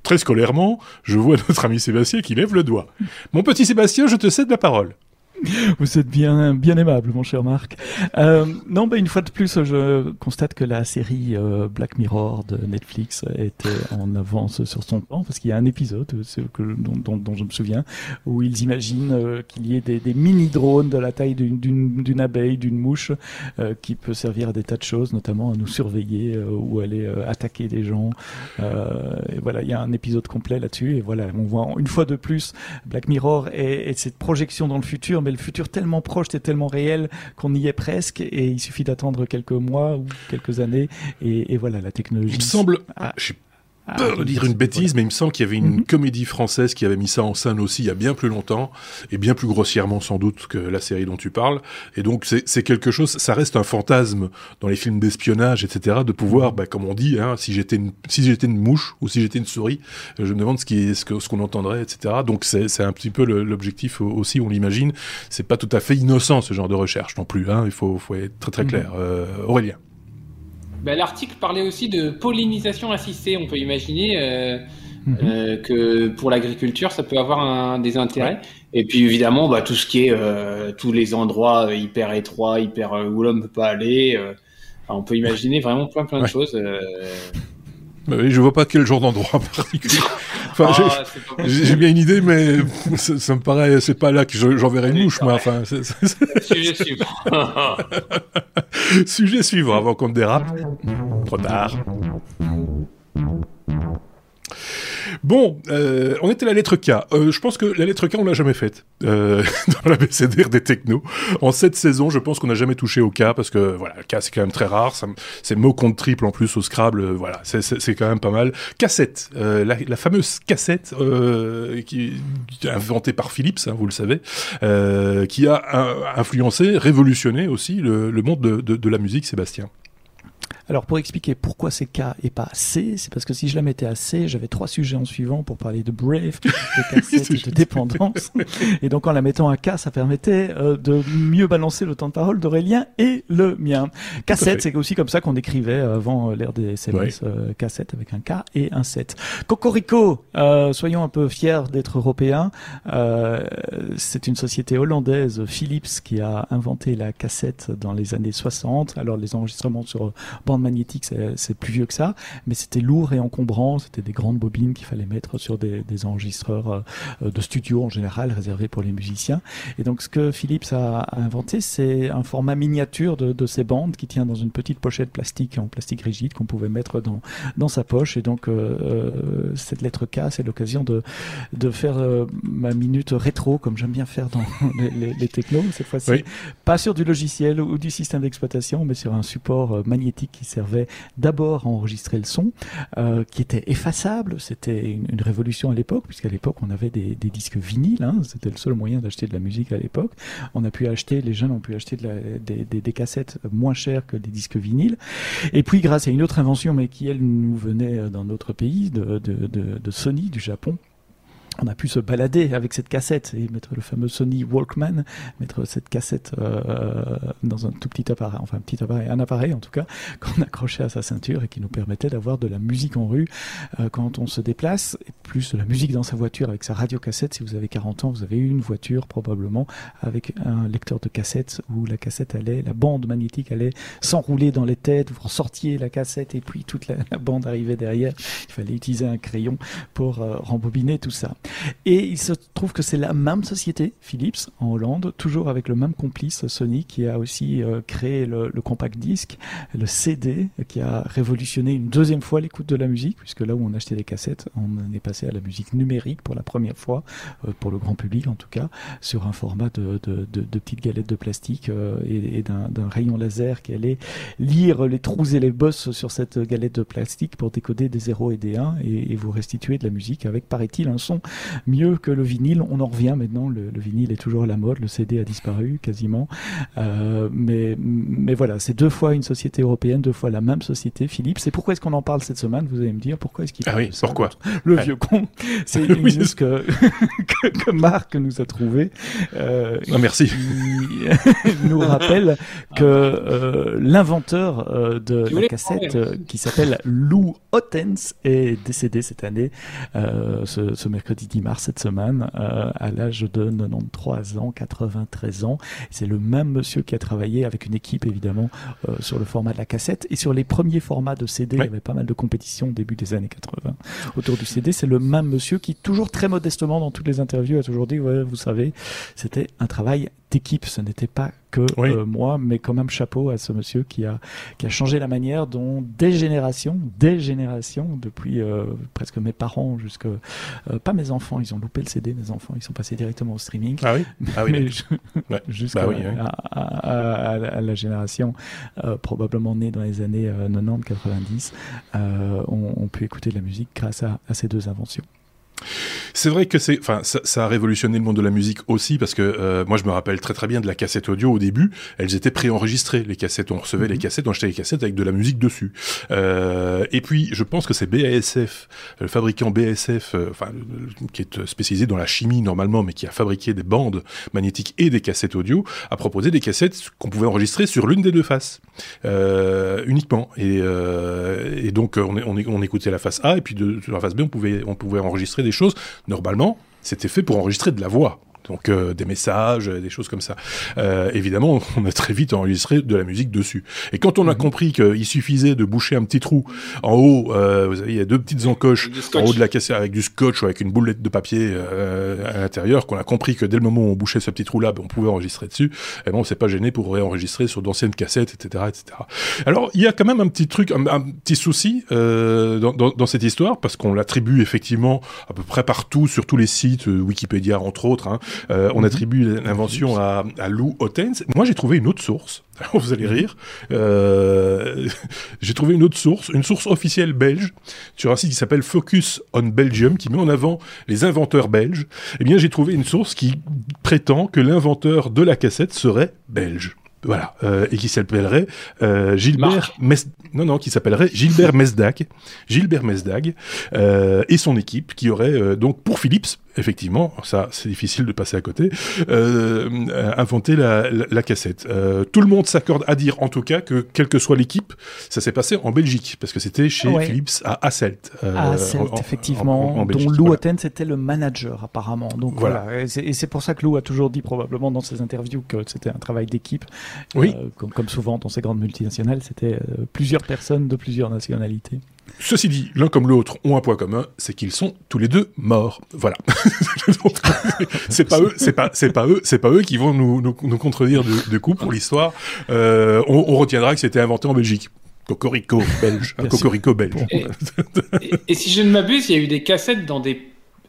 Très scolairement, je vois notre ami Sébastien qui lève le doigt. Mon petit Sébastien, je te cède la parole. Vous êtes bien, bien aimable, mon cher Marc. Euh, non, bah, une fois de plus, je constate que la série euh, Black Mirror de Netflix était en avance sur son temps, parce qu'il y a un épisode que, dont, dont, dont je me souviens, où ils imaginent euh, qu'il y ait des, des mini-drones de la taille d'une- abeille, d'une mouche, euh, qui peut servir à des tas de choses, notamment à nous surveiller ou aller attaquer des gens. Et voilà, il y a un épisode complet là-dessus, et voilà, on voit une fois de plus Black Mirror et, et cette projection dans le futur, mais le futur tellement proche et tellement réel qu'on y est presque, et il suffit d'attendre quelques mois ou quelques années, et, et voilà, la technologie. Il me semble, Ah. Ah, peur de dire une bêtise, mais il me semble qu'il y avait une Mhm. comédie française qui avait mis ça en scène aussi il y a bien plus longtemps, et bien plus grossièrement sans doute que la série dont tu parles. Et donc c'est quelque chose, ça reste un fantasme dans les films d'espionnage, etc., de pouvoir, bah, comme on dit, hein, si j'étais une, si j'étais une mouche ou si j'étais une souris, je me demande ce qu'on entendrait, etc. Donc c'est un petit peu l'objectif au- aussi, on l'imagine. C'est pas tout à fait innocent ce genre de recherche non plus. Hein, il faut, faut être très très Mhm. clair. Euh, Aurélien. Ben, L'article parlait aussi de pollinisation assistée. On peut imaginer euh, Mhm. euh, que pour l'agriculture, ça peut avoir un, des intérêts. Et puis évidemment, bah, tout ce qui est euh, tous les endroits euh, hyper étroits, hyper où l'homme peut pas aller. euh, on peut imaginer vraiment plein plein de Ouais. choses. Oui, je vois pas quel genre d'endroit en particulier. Enfin, j'ai- Ah, J'ai bien une idée, mais ça, ça me paraît, c'est pas là que je- j'enverrai une mouche, moi. Enfin, Sujet suivant. sujet suivant avant qu'on dérape. Trop tard. Bon, euh, on était à la lettre K. Euh, je pense que la lettre K, on l'a jamais faite euh, dans la BCDR des technos. En cette saison, je pense qu'on n'a jamais touché au K parce que voilà, le K c'est quand même très rare. C'est mot compte triple en plus au Scrabble. euh, voilà, c'est- quand même pas mal. Cassette, euh, la, la fameuse cassette euh, qui, qui est inventée par Philips, hein, vous le savez, euh, qui a influencé, révolutionné aussi le, monde de, de- de la musique, Sébastien. Alors pour expliquer pourquoi c'est K et pas C, c'est parce que si je la mettais à C, j'avais trois sujets en suivant pour parler de Brave, de cassette et de dépendance. Et donc en la mettant à K, ça permettait euh, de mieux balancer le temps de parole d'Aurélien et le mien. Cassette, c'est aussi comme ça qu'on écrivait avant l'ère des SMS, euh, cassette avec un K et un 7. Cocorico, euh, soyons un peu fiers d'être européens. c'est une société hollandaise, Philips, qui a inventé la cassette dans les années 60. Alors les enregistrements sur bande magnétique, c'est plus vieux que ça, mais c'était lourd et encombrant. C'était des grandes bobines qu'il fallait mettre sur des, des enregistreurs euh, de studio en général, réservés pour les musiciens. Et donc ce que Philips a, inventé, c'est un format miniature de, de, ces bandes qui tient dans une petite pochette plastique en plastique rigide qu'on pouvait mettre dans, dans sa poche. Et donc euh, euh cette lettre K, c'est l'occasion de, de faire euh, ma minute rétro, comme j'aime bien faire dans les, les, les technos cette fois-ci. Pas sur du logiciel ou du système d'exploitation, mais sur un support magnétique qui servait d'abord à enregistrer le son, euh, qui était effaçable. C'était une, révolution à l'époque, puisqu'à l'époque on avait des, disques vinyles. Hein, C'était le seul moyen d'acheter de la musique à l'époque. On a pu acheter, les jeunes ont pu acheter des, cassettes moins chères que des disques vinyles. Et puis grâce à une autre invention, mais qui elle nous venait dans notre pays, de, de, de, de Sony du Japon on a pu se balader avec cette cassette et mettre le fameux Sony Walkman, mettre cette cassette euh, dans un tout petit appareil, enfin un petit appareil, un appareil en tout cas, qu'on accrochait à sa ceinture et qui nous permettait d'avoir de la musique en rue euh, quand on se déplace, et plus de la musique dans sa voiture avec sa radio cassette. Si vous avez 40 ans, vous avez une voiture probablement avec un lecteur de cassette où la cassette allait, la bande magnétique allait s'enrouler dans les têtes, vous ressortiez la cassette et puis toute la, bande arrivait derrière. Il fallait utiliser un crayon pour euh, rembobiner tout ça. Et il se trouve que c'est la même société, Philips, en Hollande, toujours avec le même complice, Sony, qui a aussi euh, créé le, compact disque, le CD, qui a révolutionné une deuxième fois l'écoute de la musique, puisque là où on achetait des cassettes, on est passé à la musique numérique pour la première fois, euh, pour le grand public en tout cas, sur un format de, de, petites galettes de plastique euh, et, d'un rayon laser qui allait lire les trous et les bosses sur cette galette de plastique pour décoder des 0 et des 1 et, et vous restituer de la musique avec, paraît-il, un son mieux que le vinyle. On en revient maintenant, le, le, vinyle est toujours à la mode, le CD a disparu quasiment. Euh, mais, mais voilà, c'est deux fois une société européenne, deux fois la même société, Philippe. C'est pourquoi est-ce qu'on en parle cette semaine? Vous allez me dire pourquoi est-ce qu'il Ah oui, pourquoi? Le, vieux con. C'est une oui, news que, que, que, Marc nous a trouvé. Euh, ah, merci. nous rappelle que euh, l'inventeur euh, de la cassette, euh, qui s'appelle Lou Ottens, est décédé cette année, euh, ce, ce mercredi 10 mars cette semaine, euh, à l'âge de 93 ans, 93 ans. C'est le même monsieur qui a travaillé avec une équipe évidemment euh, sur le format de la cassette et sur les premiers formats de CD. Ouais. Il y avait pas mal de compétitions au début des années 80 autour du CD. C'est le même monsieur qui, toujours très modestement dans toutes les interviews, a toujours dit, ouais, vous savez, c'était un travail d'équipe. Ce n'était pas que oui. euh, moi, mais quand même chapeau à ce monsieur qui a, qui a changé la manière dont des générations, des générations, depuis euh, presque mes parents jusqu'à, euh, pas mes enfants, ils ont loupé le CD, mes enfants, ils sont passés directement au streaming. Ah oui, ah oui mais ouais. jusqu'à bah oui, oui. à, à, à, à, la génération euh, probablement née dans les années 90-90, euh, ont, pu écouter de la musique grâce à, à ces deux inventions. C'est vrai que c'est, enfin, ça, ça, a révolutionné le monde de la musique aussi parce que euh, moi je me rappelle très très bien de la cassette audio au début. Elles étaient préenregistrées les cassettes. On recevait mm -hmm. les cassettes, on achetait les cassettes avec de la musique dessus. Euh, et puis je pense que c'est BASF, le fabricant BASF, euh, enfin qui est spécialisé dans la chimie normalement, mais qui a fabriqué des bandes magnétiques et des cassettes audio, a proposé des cassettes qu'on pouvait enregistrer sur l'une des deux faces uniquement. Et, et donc on, on, on, écoutait la face A et puis de, sur la face B on pouvait on pouvait enregistrer choses. Normalement, c'était fait pour enregistrer de la voix donc euh, des messages, des choses comme ça. Euh, évidemment, on a très vite enregistré de la musique dessus. Et quand on a mmh. compris qu'il suffisait de boucher un petit trou en haut, euh, vous savez, il y a deux petites encoches en haut de la cassette avec du scotch ou avec une boulette de papier euh, à l'intérieur, qu'on a compris que dès le moment où on bouchait ce petit trou-là, ben, on pouvait enregistrer dessus. Et bon, on s'est pas gêné pour réenregistrer sur d'anciennes cassettes, etc., etc. Alors, il y a quand même un petit truc, un, un petit souci euh, dans, dans, dans, cette histoire parce qu'on l'attribue effectivement à peu près partout sur tous les sites, Wikipédia entre autres. Hein, euh, on attribue l'invention à, à Lou Ottens. Moi, j'ai trouvé une autre source. Vous allez rire. Euh, j'ai trouvé une autre source, une source officielle belge, sur un site qui s'appelle Focus on Belgium, qui met en avant les inventeurs belges. Eh bien, j'ai trouvé une source qui prétend que l'inventeur de la cassette serait belge. voilà, et qui s'appellerait Gilbert non non, qui s'appellerait Gilbert Mesdag, Gilbert Mesdag et son équipe qui aurait donc pour Philips effectivement, ça c'est difficile de passer à côté, euh, inventer la, la, cassette. Euh, tout le monde s'accorde à dire en tout cas que quelle que soit l'équipe, ça s'est passé en Belgique, parce que c'était chez Philips à Asselt. Euh, à Asselt, effectivement, dont Lou voilà. était le manager apparemment. Donc voilà, et c'est pour ça que Lou a toujours dit probablement dans ses interviews que c'était un travail d'équipe. Oui. Euh, comme, comme, souvent dans ces grandes multinationales, c'était euh, plusieurs personnes de plusieurs nationalités. Ceci dit, l'un comme l'autre ont un point commun, c'est qu'ils sont tous les deux morts. Voilà. c'est pas eux, c'est pas, c'est pas eux, c'est pas eux qui vont nous, nous, nous contredire de, coup pour l'histoire. Euh, on, on, retiendra que c'était inventé en Belgique. Cocorico belge, un cocorico belge. et, si je ne m'abuse, il y a eu des cassettes dans des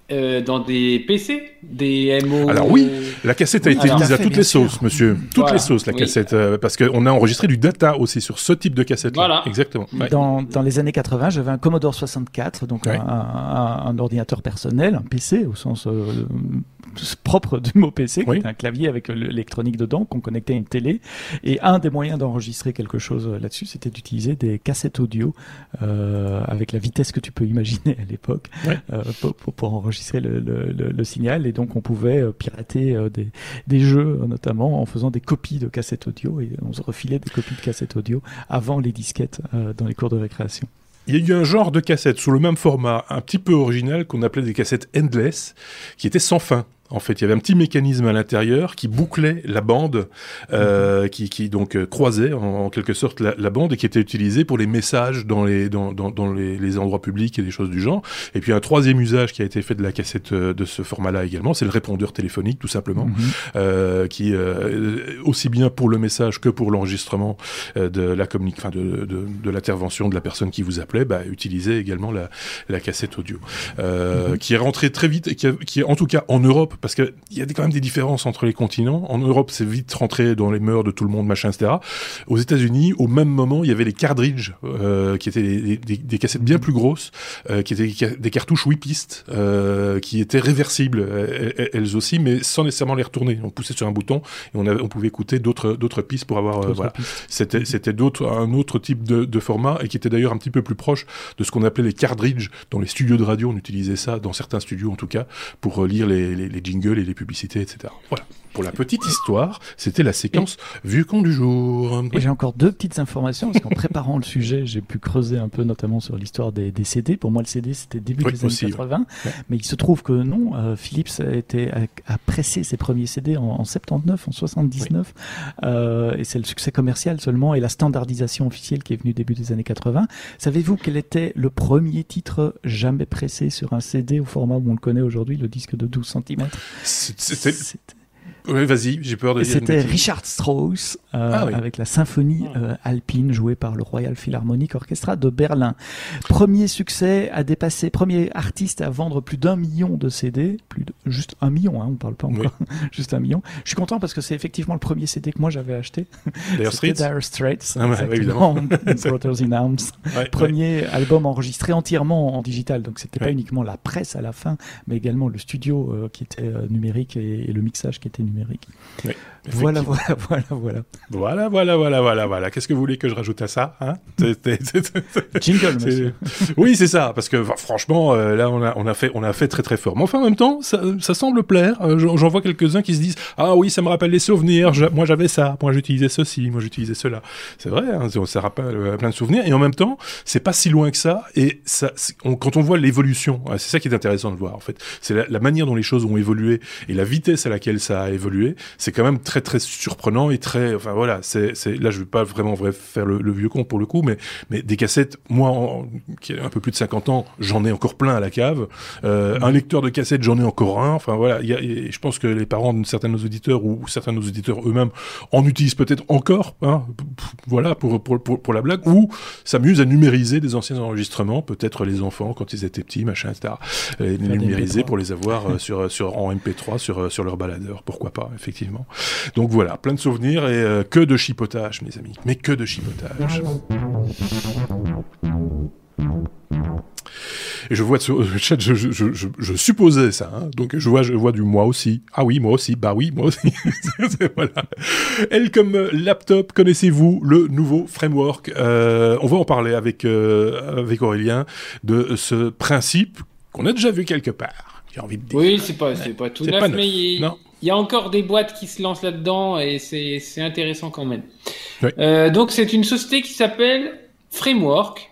euh, dans des PC, des MO. Alors oui, la cassette a été mise à toutes les sauces, monsieur. Toutes les sauces, la cassette, euh, parce qu'on a enregistré du data aussi sur ce type de cassette. Voilà. Exactement. Dans, dans, les années 80, j'avais un Commodore 64, donc un, un, ordinateur personnel, un PC au sens euh, propre du mot PC, qui un clavier avec l'électronique dedans qu'on connectait à une télé. Et un des moyens d'enregistrer quelque chose là-dessus, c'était d'utiliser des cassettes audio euh, avec la vitesse que tu peux imaginer à l'époque euh, pour, pour, enregistrer le, le, le, signal. Et donc on pouvait euh, pirater euh, des, des, jeux, notamment en faisant des copies de cassettes audio. Et on se refilait des copies de cassettes audio avant les disquettes euh, dans les cours de récréation il y a eu un genre de cassette sous le même format, un petit peu original, qu'on appelait des cassettes endless, qui étaient sans fin. En fait, il y avait un petit mécanisme à l'intérieur qui bouclait la bande, euh, qui, qui, donc euh, croisait en, quelque sorte la, la, bande et qui était utilisé pour les messages dans les dans, dans, dans les, les, endroits publics et des choses du genre. Et puis un troisième usage qui a été fait de la cassette euh, de ce format-là également, c'est le répondeur téléphonique tout simplement, mhm. euh, qui euh, aussi bien pour le message que pour l'enregistrement euh, de la communique, enfin de, de, de l'intervention de la personne qui vous appelait, bah, utilisait également la, la cassette audio, mhm. qui est rentrée très vite et qui, qui est en tout cas en Europe parce qu'il y a quand même des différences entre les continents. En Europe, c'est vite rentré dans les mœurs de tout le monde, machin, etc. Aux États-Unis, au même moment, il y avait les cartridges, euh, qui étaient des, cassettes bien plus grosses, euh, qui étaient des cartouches 8 pistes, euh, qui étaient réversibles, elles, aussi, mais sans nécessairement les retourner. On poussait sur un bouton et on, avait, on pouvait écouter d'autres d'autres pistes pour avoir voilà. C'était c'était d'autres un autre type de, de, format et qui était d'ailleurs un petit peu plus proche de ce qu'on appelait les cartridges dans les studios de radio. On utilisait ça dans certains studios en tout cas pour lire les, les, les jingles et les publicités, etc. Voilà. Pour la petite histoire, c'était la séquence Vu con du jour. Et j'ai encore deux petites informations, parce qu'en préparant le sujet, j'ai pu creuser un peu, notamment sur l'histoire des, des, CD. Pour moi, le CD, c'était début des années 80. Mais il se trouve que non, euh, Philips a, été, a, pressé ses premiers CD en, en 79, en 79. Euh, et c'est le succès commercial seulement et la standardisation officielle qui est venue début des années 80. Savez-vous quel était le premier titre jamais pressé sur un CD au format où on le connaît aujourd'hui, le disque de 12 cm C'était oui, vas-y, j'ai peur de dire. C'était Richard Strauss euh, ah avec la symphonie ah. euh, alpine jouée par le Royal Philharmonic Orchestra de Berlin. Premier succès à dépasser, premier artiste à vendre plus d'un million de CD, plus de juste un million, hein, on parle pas encore, juste un million. Je suis content parce que c'est effectivement le premier CD que moi j'avais acheté. Dire Straits. Dire Straits, ah, ouais, évidemment. Brothers in Arms. Ouais, premier album enregistré entièrement en digital, donc c'était pas uniquement la presse à la fin, mais également le studio euh, qui était euh, numérique et, et, le mixage qui était numérique. Oui, voilà, voilà, voilà, voilà. Voilà, voilà, voilà, voilà, voilà. Qu'est-ce que vous voulez que je rajoute à ça hein? Jingle, monsieur. Oui, c'est ça, parce que franchement, euh, là, on a, on a fait, on a fait très très fort. Mais enfin, en même temps, ça, ça semble plaire. Euh, j'en vois quelques-uns qui se disent, ah oui, ça me rappelle les souvenirs. moi, j'avais ça. Moi, j'utilisais ceci. Moi, j'utilisais cela. C'est vrai, hein, ça rappelle euh, plein de souvenirs. Et en même temps, c'est pas si loin que ça. Et ça, quand on voit l'évolution, c'est ça qui est intéressant de voir. En fait, c'est la, la manière dont les choses ont évolué et la vitesse à laquelle ça a évolué. C'est quand même très très surprenant et très enfin voilà c'est c'est là je vais pas vraiment vrai faire le, vieux con pour le coup mais mais des cassettes moi qui ai un peu plus de 50 ans j'en ai encore plein à la cave. Euh, un lecteur de cassettes j'en ai encore un. Enfin voilà il y a, je pense que les parents de certains de nos auditeurs ou certains de nos auditeurs eux-mêmes en utilisent peut-être encore hein, voilà pour, pour, pour la blague ou s'amusent à numériser des anciens enregistrements peut-être les enfants quand ils étaient petits machin etc et les numériser pour les avoir euh, sur sur en MP3 sur euh, sur leur baladeur pourquoi pas effectivement donc voilà, plein de souvenirs et euh, que de chipotage, mes amis. Mais que de chipotage. Et je vois sur le chat, je, je, je, je supposais ça. Hein. Donc je vois, je vois du moi aussi. Ah oui, moi aussi. Bah oui, moi aussi. voilà. Elle comme laptop, connaissez-vous le nouveau framework euh, On va en parler avec euh, avec Aurélien de ce principe qu'on a déjà vu quelque part. J'ai envie de dire. Oui, c'est pas c'est pas tout neuf, pas neuf. mais il, Non. Il y a encore des boîtes qui se lancent là-dedans et c'est c'est intéressant quand même. Oui. Euh, donc c'est une société qui s'appelle Framework.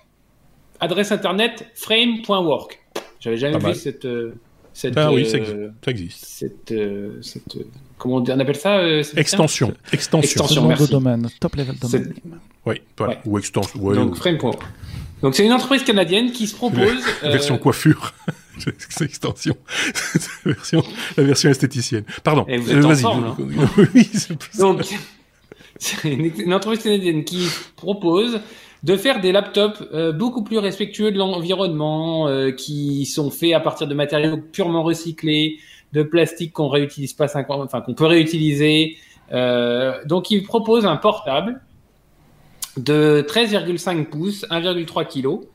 Adresse internet frame.work. J'avais jamais Pas vu mal. cette euh, cette Ah oui, euh, ça existe. Ça existe. cette, euh, cette, euh, comment on dit- on appelle ça euh, Extension. Extension. Extension. Merci. domaine, top level domaine. Oui, voilà. Ouais. Ou extension. Ouais, Donc ou- frame.work. Donc c'est une entreprise canadienne qui se propose. La euh, version coiffure. C'est extension. la, version, la version esthéticienne. Pardon. Et vous êtes Euh, vas-y. ensemble, hein. oui, c'est plus Donc, c'est une, une entreprise canadienne qui propose de faire des laptops euh, beaucoup plus respectueux de l'environnement, euh, qui sont faits à partir de matériaux purement recyclés, de plastique qu'on réutilise pas 50, enfin qu'on peut réutiliser. Euh, donc, ils proposent un portable de 13,5 pouces, 1,3 kg,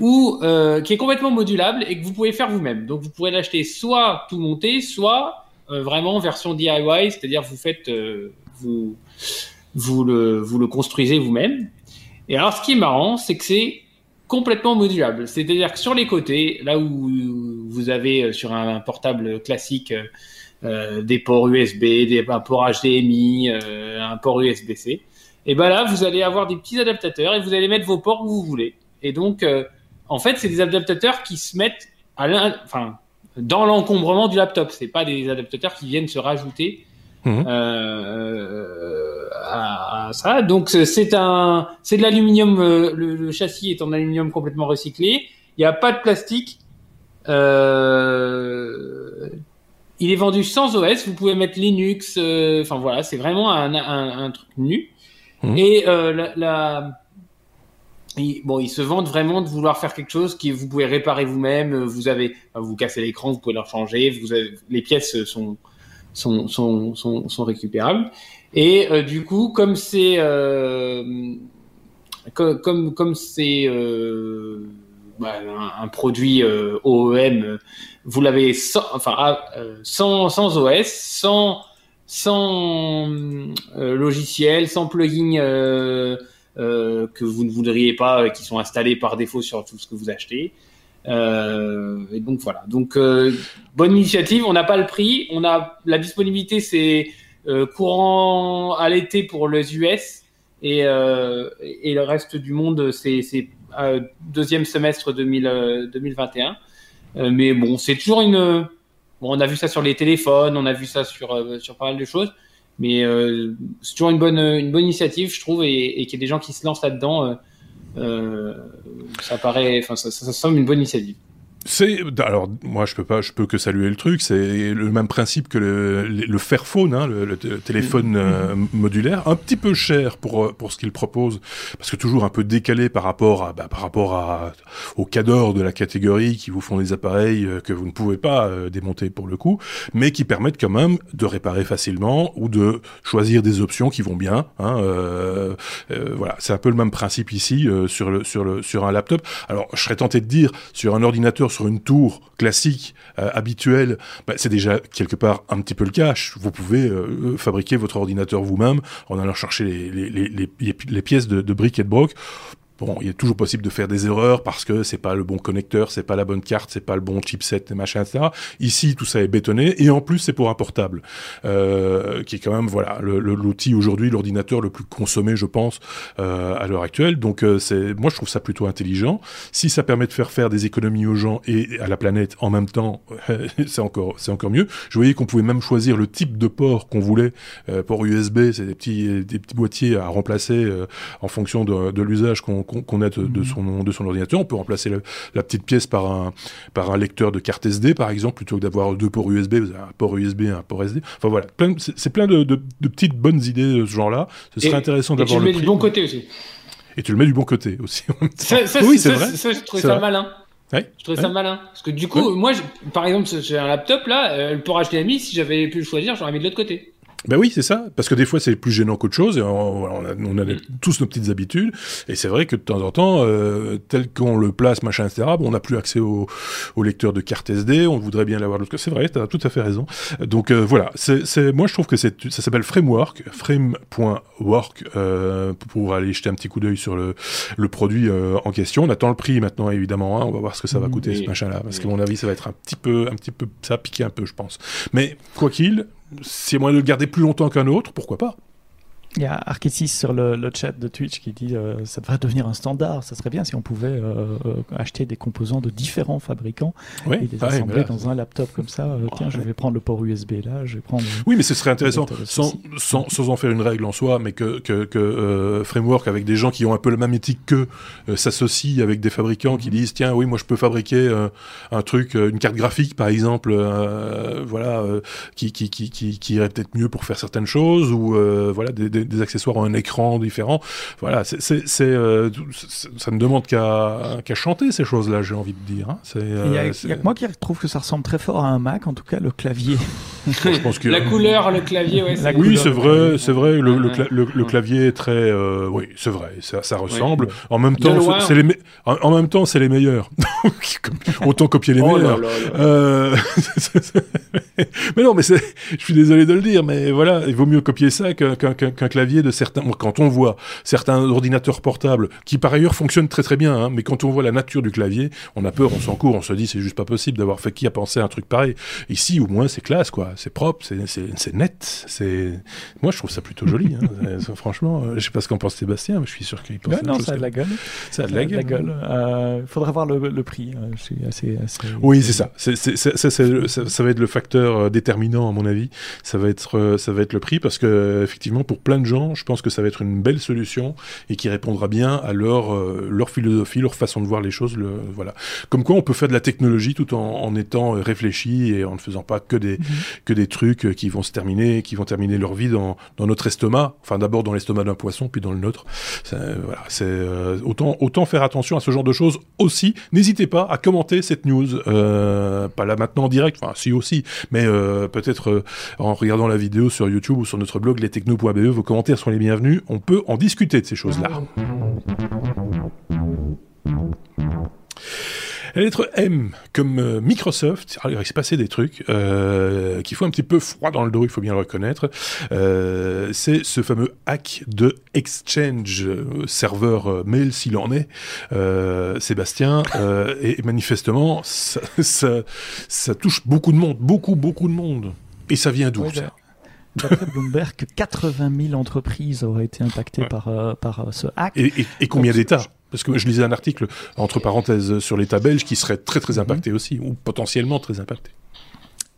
ou euh, qui est complètement modulable et que vous pouvez faire vous-même. Donc, vous pourrez l'acheter soit tout monté, soit euh, vraiment version DIY, c'est-à-dire vous faites, euh, vous, vous le, vous le construisez vous-même. Et alors, ce qui est marrant, c'est que c'est complètement modulable. C'est-à-dire que sur les côtés, là où vous avez euh, sur un, portable classique euh, euh, des ports USB, des, un port HDMI, un port USB-C, et ben là, vous allez avoir des petits adaptateurs et vous allez mettre vos ports où vous voulez. Et donc, en fait, c'est des adaptateurs qui se mettent à enfin, dans l'encombrement du laptop. C'est pas des adaptateurs qui viennent se rajouter Mhm. euh, à, à ça. Donc c'est- un, c'est de l'aluminium. euh, Le, le châssis est en aluminium complètement recyclé. Il n'y a pas de plastique. Euh, il est vendu sans OS. Vous pouvez mettre Linux. euh, Enfin voilà, c'est vraiment un, un, un truc nu. Mhm. Et euh, la, la- bon, ils se vendent vraiment de vouloir faire quelque chose qui vous pouvez réparer vous-même. euh, Vous avez, vous cassez l'écran, vous pouvez le changer. Vous avez, les pièces sont sont sont sont, sont récupérables. Et euh, du coup, comme c'est euh, comme comme c'est euh, bah, un, un produit euh, OEM, euh, vous l'avez sans, enfin ah, euh, sans sans OS, sans sans euh, logiciel, sans plugin euh, que vous ne voudriez pas, euh, qui sont installés par défaut sur tout ce que vous achetez. Euh, et donc voilà. Donc bonne initiative. On n'a pas le prix. On a la disponibilité, c'est courant à l'été pour les US et, le reste du monde, c'est deuxième semestre 2000, euh, 2021. Euh, mais bon, c'est toujours une. Bon, on a vu ça sur les téléphones, on a vu ça sur sur pas mal de choses. Mais euh, c'est toujours une bonne une bonne initiative, je trouve, et, et qu'il y ait des gens qui se lancent là-dedans. euh, euh, ça paraît, enfin, ça, ça, ça semble une bonne initiative. C'est alors moi je peux pas, je peux que saluer le truc. C'est le même principe que le, le, le Fairphone, hein, le, le téléphone euh, modulaire, un petit peu cher pour euh, pour ce qu'il propose, parce que toujours un peu décalé par rapport à bah, par rapport à aux cadors de la catégorie qui vous font des appareils euh, que vous ne pouvez pas euh, démonter pour le coup, mais qui permettent quand même de réparer facilement ou de choisir des options qui vont bien. Hein, euh, euh, voilà, c'est un peu le même principe ici euh, sur le sur le sur un laptop. Alors je serais tenté de dire sur un ordinateur sur une tour classique euh, habituelle, bah, c'est déjà quelque part un petit peu le cas. Vous pouvez euh, fabriquer votre ordinateur vous-même en allant chercher les, pièces de, de et de broc. Bon, il est toujours possible de faire des erreurs parce que c'est pas le bon connecteur, c'est pas la bonne carte, c'est pas le bon chipset, et machin, etc. Ici, tout ça est bétonné et en plus, c'est pour un portable, euh, qui est quand même voilà l'outil aujourd'hui, l'ordinateur le plus consommé, je pense, euh, à l'heure actuelle. Donc, euh, c'est moi, je trouve ça plutôt intelligent. Si ça permet de faire faire des économies aux gens et à la planète en même temps, c'est encore c'est encore mieux. Je voyais qu'on pouvait même choisir le type de port qu'on voulait. Euh, port USB, c'est des petits des petits boîtiers à remplacer euh, en fonction de, de l'usage qu'on qu'on a de, de son de son ordinateur. On peut remplacer la, la petite pièce par un par un lecteur de carte SD par exemple plutôt que d'avoir deux ports USB. Vous avez un port USB, un port SD. Enfin voilà, c'est plein de, de, de petites bonnes idées de ce genre-là. Ce serait Et- intéressant Et tu d'avoir le le mets du prix. bon côté aussi. Et tu le mets du bon côté aussi. Ça, ça, oui, c'est vrai. ça, je trouvais ça malin. Ouais. Je trouvais Ouais. ça malin. Parce que du coup, moi, je- par exemple, j'ai un laptop là, euh, le port HDMI, si j'avais pu le choisir, j'aurais mis de l'autre côté. Ben oui, c'est ça, parce que des fois c'est plus gênant qu'autre chose, et on, on a, on a mm. tous nos petites habitudes, et c'est vrai que de temps en temps, euh, tel qu'on le place, machin, etc., bon, on n'a plus accès au, au, lecteur de carte SD, on voudrait bien l'avoir de l'autre C'est vrai, tu as tout à fait raison. Donc euh, voilà, c'est, moi je trouve que ça s'appelle Framework, frame.work, euh, pour aller jeter un petit coup d'œil sur le, le produit euh, en question. On attend le prix maintenant, évidemment, hein, on va voir ce que ça va mm. coûter ce machin-là, parce qu'à mon avis, ça va être un petit peu, un petit peu, ça va piquer un peu, je pense. Mais quoi qu'il, a moyen de le garder plus longtemps qu'un autre, pourquoi pas? Il y a Arkesis sur le, le, chat de Twitch qui dit euh, ça devrait devenir un standard. Ça serait bien si on pouvait euh, euh, acheter des composants de différents fabricants et les assembler dans un laptop comme ça. Euh, tiens, je vais prendre le port USB là, je vais prendre. Oui, mais ce serait intéressant sans, sans, sans, en faire une règle en soi, mais que, que, que Framework avec des gens qui ont un peu la même éthique que s'associe avec des fabricants qui mhm. disent tiens, oui, moi je peux fabriquer un truc, une carte graphique par exemple, voilà, qui, qui, qui, qui, qui irait peut-être mieux pour faire certaines choses ou voilà des des, accessoires ont un écran différent. Voilà, c'est, euh, ça ne demande qu'à, qu'à chanter ces choses-là, j'ai envie de dire. Hein. Il y, a, euh, que moi qui trouve que ça ressemble très fort à un Mac, en tout cas le clavier. Je pense que... La couleur, le clavier, ouais, Oui, c'est vrai, c'est vrai. Le, le, clavier est très, euh, oui, c'est vrai, ça, ça ressemble. En même temps, c'est les, en, même temps, c'est les meilleurs. Autant copier les oh meilleurs. mais non, mais je suis désolé de le dire, mais voilà, il vaut mieux copier ça qu'un clavier de certains. Quand on voit certains ordinateurs portables qui par ailleurs fonctionnent très très bien, hein, mais quand on voit la nature du clavier, on a peur, on s'en court, on se dit c'est juste pas possible d'avoir fait qui a pensé à un truc pareil. Ici au moins c'est classe quoi, c'est propre, c'est net, c'est. Moi je trouve ça plutôt joli. Hein. franchement, euh, je sais pas ce qu'en pense Sébastien, mais je suis sûr qu'il pense. non, ça a de la gueule. Ça a de la gueule. Il euh, faudra voir le, prix. Je suis assez. Oui c'est ça. ça. Ça va être le facteur déterminant à mon avis. Ça va être ça va être le prix parce que effectivement pour plein de gens, je pense que ça va être une belle solution et qui répondra bien à leur, euh, leur philosophie, leur façon de voir les choses. Le, voilà. Comme quoi, on peut faire de la technologie tout en, en étant réfléchi et en ne faisant pas que des, mhm. que des trucs qui vont se terminer, qui vont terminer leur vie dans, dans notre estomac. Enfin, d'abord dans l'estomac d'un poisson, puis dans le nôtre. Voilà, c'est euh, autant, autant faire attention à ce genre de choses aussi. N'hésitez pas à commenter cette news, euh, pas là maintenant en direct, enfin si aussi, mais euh, peut-être en regardant la vidéo sur YouTube ou sur notre blog lestechno.be, vos commentaires sont les bienvenus. On peut en discuter de ces choses-là. La lettre M, comme euh, Microsoft, il s'est passé des trucs euh, qui font un petit peu froid dans le dos, il faut bien le reconnaître. Euh, c'est ce fameux hack de Exchange, serveur mail s'il en est, Sébastien, et, manifestement, ça, ça, touche beaucoup de monde, beaucoup, beaucoup de monde. Et ça vient d'où ça? D'après Bloomberg, 80 000 entreprises auraient été impactées par, euh, par euh, ce hack. Et, et, combien d'États? Parce que je lisais un article, entre parenthèses, sur l'État belge qui serait très très mhm. impacté aussi, ou potentiellement très impacté.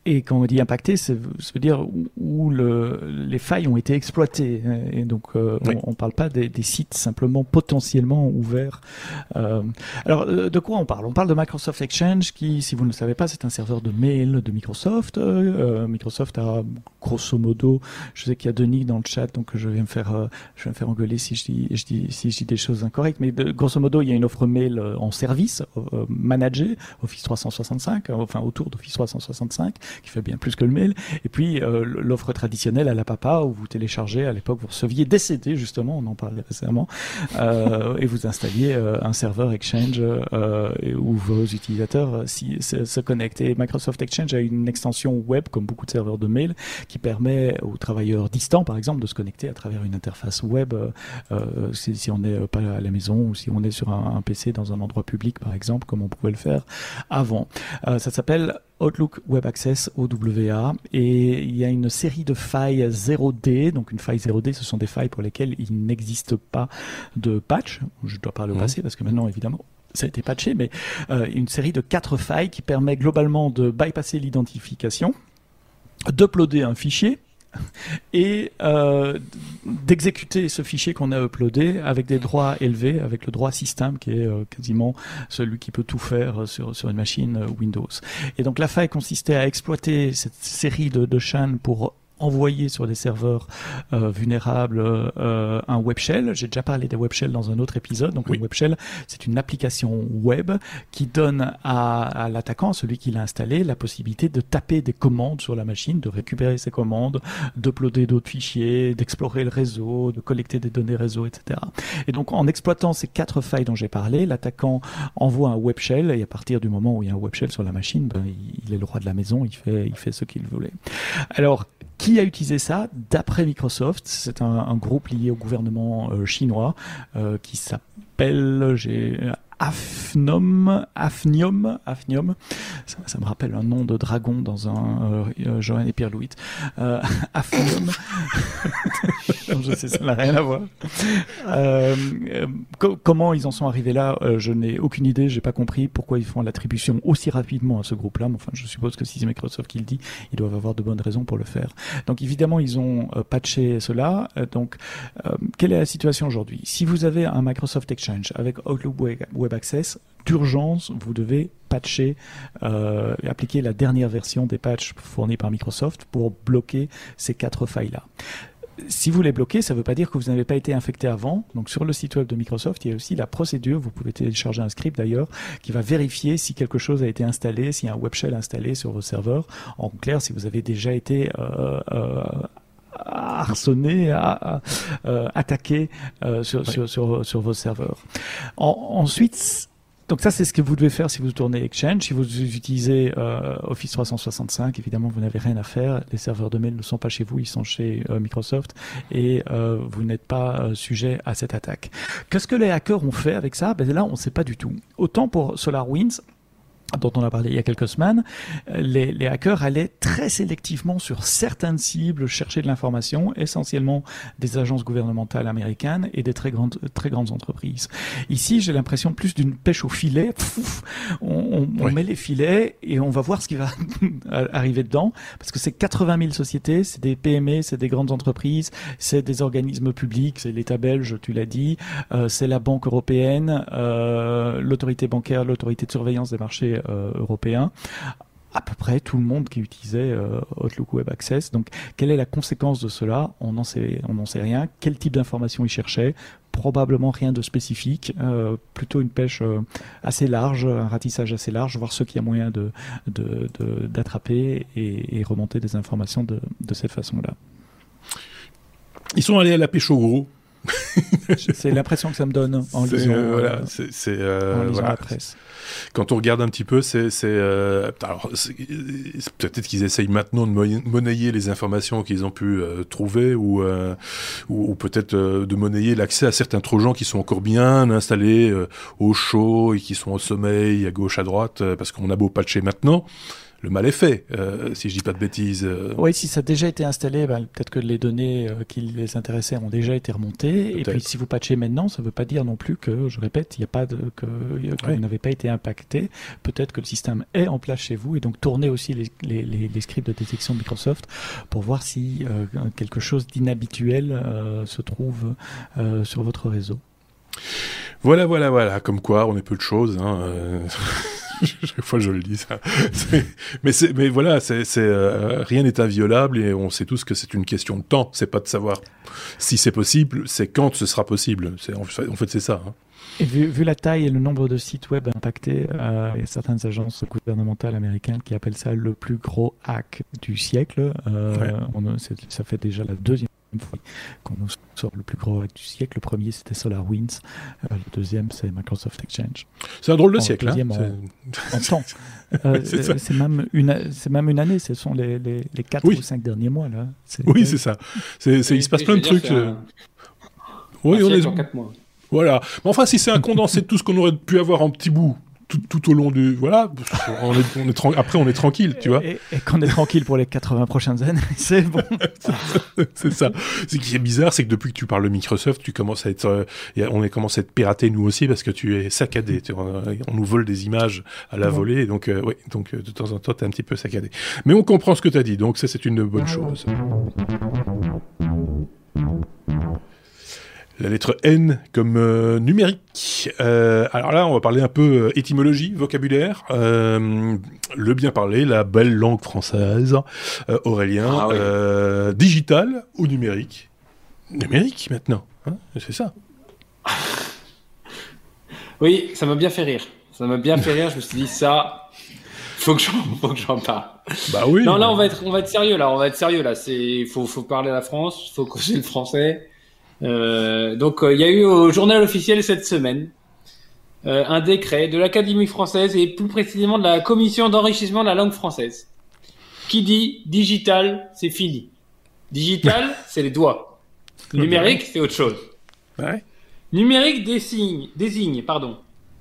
Et quand on dit impacté, ça veut dire où, le, les failles ont été exploitées. Et donc, euh, on ne parle pas des, des, sites simplement potentiellement ouverts. Euh, alors, euh, de quoi on parle? On parle de Microsoft Exchange, qui, si vous ne le savez pas, c'est un serveur de mail de Microsoft. Euh, Microsoft a, grosso modo, je sais qu'il y a Denis dans le chat, donc je vais me faire, je vais me faire engueuler si je dis, je dis, si je dis des choses incorrectes. Mais grosso modo, il y a une offre mail en service, managée, Office 365, enfin autour d'Office 365 qui fait bien plus que le mail. Et puis euh, l'offre traditionnelle à la papa où vous téléchargez, à l'époque vous receviez des CD justement, on en parlait récemment, euh, et vous installiez euh, un serveur Exchange où vos utilisateurs si, se, se connectent. Et Microsoft Exchange a une extension web comme beaucoup de serveurs de mail qui permet aux travailleurs distants par exemple de se connecter à travers une interface web si, si, on n'est pas à la maison ou si on est sur un, un, PC dans un endroit public par exemple comme on pouvait le faire avant. ça s'appelle Outlook Web Access OWA et il y a une série de failles 0D. Donc une faille 0D, ce sont des failles pour lesquelles il n'existe pas de patch. Je dois pas le passer parce que maintenant évidemment ça a été patché, mais euh, une série de quatre failles qui permet globalement de bypasser l'identification, d'uploader un fichier et euh, d'exécuter ce fichier qu'on a uploadé avec des droits élevés, avec le droit système qui est euh, quasiment celui qui peut tout faire sur, sur une machine euh, Windows. Et donc la faille consistait à exploiter cette série de, de chaînes pour envoyer sur des serveurs euh, vulnérables euh, un web shell. J'ai déjà parlé des web shells dans un autre épisode. Donc, un web shell, c'est une application web qui donne à, l'attaquant, celui qui l'a installé, la possibilité de taper des commandes sur la machine, de récupérer ses commandes, d'uploader d'autres fichiers, d'explorer le réseau, de collecter des données réseau, etc. Et donc, en exploitant ces quatre failles dont j'ai parlé, l'attaquant envoie un web shell et à partir du moment où il y a un web shell sur la machine, ben, il est le roi de la maison, il fait, il fait ce qu'il voulait. Alors, qui a utilisé ça D'après Microsoft, c'est un, groupe lié au gouvernement euh, chinois euh, qui s'appelle, j'ai Afnom, Afnium, Afnium, ça, me rappelle un nom de dragon dans un euh, euh Johan et Pierre Louis. Euh, Afnium, je sais, ça n'a rien à voir. Euh, comment ils en sont arrivés là Je n'ai aucune idée, j'ai pas compris pourquoi ils font l'attribution aussi rapidement à ce groupe-là. Mais enfin, je suppose que si c'est Microsoft qui le dit, ils doivent avoir de bonnes raisons pour le faire. Donc évidemment, ils ont patché cela. donc, quelle est la situation aujourd'hui? Si vous avez un Microsoft Exchange avec Outlook Web Access, d'urgence, vous devez patcher euh, appliquer la dernière version des patchs fournis par Microsoft pour bloquer ces quatre failles-là. Si vous les bloquez, ça ne veut pas dire que vous n'avez pas été infecté avant. Donc sur le site web de Microsoft, il y a aussi la procédure, vous pouvez télécharger un script d'ailleurs, qui va vérifier si quelque chose a été installé, s'il y a un web shell installé sur vos serveurs. En clair, si vous avez déjà été euh, euh, harceler, à, euh, attaquer euh, sur, sur, sur, sur, vos serveurs. ensuite, donc ça, c'est ce que vous devez faire si vous tournez Exchange. Si vous utilisez euh, Office 365, évidemment, vous n'avez rien à faire. Les serveurs de mail ne sont pas chez vous, ils sont chez Microsoft et vous n'êtes pas sujet à cette attaque. Qu'est-ce que les hackers ont fait avec ça? Ben Là, on ne sait pas du tout. Autant pour SolarWinds, dont on a parlé il y a quelques semaines, les, les, hackers allaient très sélectivement sur certaines cibles chercher de l'information, essentiellement des agences gouvernementales américaines et des très grandes, très grandes entreprises. Ici, j'ai l'impression plus d'une pêche au filet. on, on, met les filets et on va voir ce qui va arriver dedans, parce que c'est 80 000 sociétés, c'est des PME, c'est des grandes entreprises, c'est des organismes publics, c'est l'État belge, tu l'as dit, euh, c'est la Banque européenne, euh, l'autorité bancaire, l'autorité de surveillance des marchés euh, européen à peu près tout le monde qui utilisait euh, Outlook Web Access. Donc, quelle est la conséquence de cela? On n'en sait, on n'en sait rien. Quel type d'information ils cherchaient? Probablement rien de spécifique, euh, plutôt une pêche assez large, un ratissage assez large, voir ce qu'il y a moyen de, d'attraper et, remonter des informations de, de cette façon-là. Ils sont allés à la pêche au gros. C'est l'impression que ça me donne en lisant, voilà, la presse. Quand on regarde un petit peu, c'est, euh, peut-être qu'ils essayent maintenant de monnayer les informations qu'ils ont pu euh, trouver ou, euh, ou, peut-être de monnayer l'accès à certains trojans qui sont encore bien installés au chaud et qui sont au sommeil à gauche à droite parce qu'on a beau patcher maintenant le mal est fait, euh, si je dis pas de bêtises. Euh. Oui, si ça a déjà été installé, ben, peut-être que les données euh, qui les intéressaient ont déjà été remontées. Et puis si vous patchez maintenant, ça ne veut pas dire non plus que, je répète, il n'y a pas de, que, vous n'avez pas été impacté. Peut-être que le système est en place chez vous et donc tournez aussi les, les, les, scripts de détection de Microsoft pour voir si quelque chose d'inhabituel se trouve sur votre réseau. Voilà, voilà, voilà. Comme quoi, on est peu de choses. Hein, Chaque fois, je le dis ça. Mais, mais voilà, c'est, euh, rien n'est inviolable et on sait tous que c'est une question de temps. C'est pas de savoir si c'est possible, c'est quand ce sera possible. En fait, c'est ça. Hein. Et vu, la taille et le nombre de sites web impactés, euh, il y a certaines agences gouvernementales américaines qui appellent ça le plus gros hack du siècle. Euh, ça fait déjà la deuxième fois qu'on nous sort le plus gros hack du siècle. Le premier, c'était SolarWinds. Euh, le deuxième, c'est Microsoft Exchange. C'est un drôle de siècle. Hein en, temps. c'est même, une, même une année. Ce sont les, les, les 4 ou 5 derniers mois. Là. Oui, c'est ça. il se passe plein de trucs. Oui, on est. En 4 mois. Voilà. Mais enfin, si c'est un condensé de tout ce qu'on aurait pu avoir en petits bouts tout, tout, au long du voilà on est, on est après on est tranquille tu vois. Et, et qu'on est tranquille pour les 80 prochaines années c'est bon. C'est ça. Ce qui est bizarre c'est que depuis que tu parles de Microsoft tu commences à être euh, on est commencé à être piraté nous aussi parce que tu es saccadé tu on nous vole des images à la volée donc euh, oui donc euh, de temps en temps tu es un petit peu saccadé. Mais on comprend ce que tu as dit donc ça c'est une bonne chose La lettre N comme euh, numérique. Euh, alors là, on va parler un peu euh, étymologie, vocabulaire, le bien parler, la belle langue française. Aurélien, ah digital ou numérique Numérique maintenant, hein c'est ça. oui, ça m'a bien fait rire. Ça m'a bien fait rire. Je me suis dit ça, faut que j'en, faut que j'en parle. Bah oui. Non, là on va être, on va être sérieux là. On va être sérieux là. C'est, faut, faut parler à la France. Faut causer le français. Euh, donc euh, il y a eu au journal officiel cette semaine euh, un décret de l'Académie française et plus précisément de la Commission d'enrichissement de la langue française qui dit digital, c'est fini. Digital, c'est les doigts. Numérique, c'est autre chose. Ouais. Numérique désigne, désigne pardon,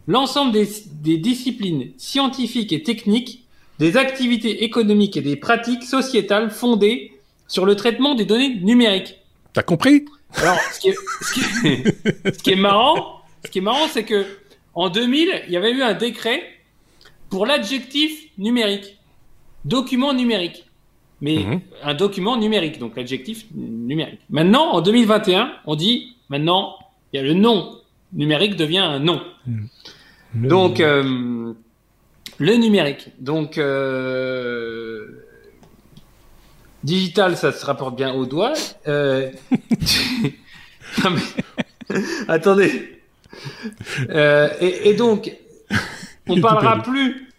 l'ensemble des, des disciplines scientifiques et techniques, des activités économiques et des pratiques sociétales fondées sur le traitement des données numériques. T'as compris? Alors, ce qui est, ce qui est, ce qui est marrant, ce qui est marrant, c'est que en 2000, il y avait eu un décret pour l'adjectif numérique, document numérique, mais mhm. un document numérique, donc l'adjectif numérique. Maintenant, en 2021, on dit maintenant, il y a le nom numérique devient un nom. Donc, euh, le numérique. Donc, euh, Digital, ça se rapporte bien au doigt. Euh... non mais... Attendez. Euh, et, et, donc, on parlera plus.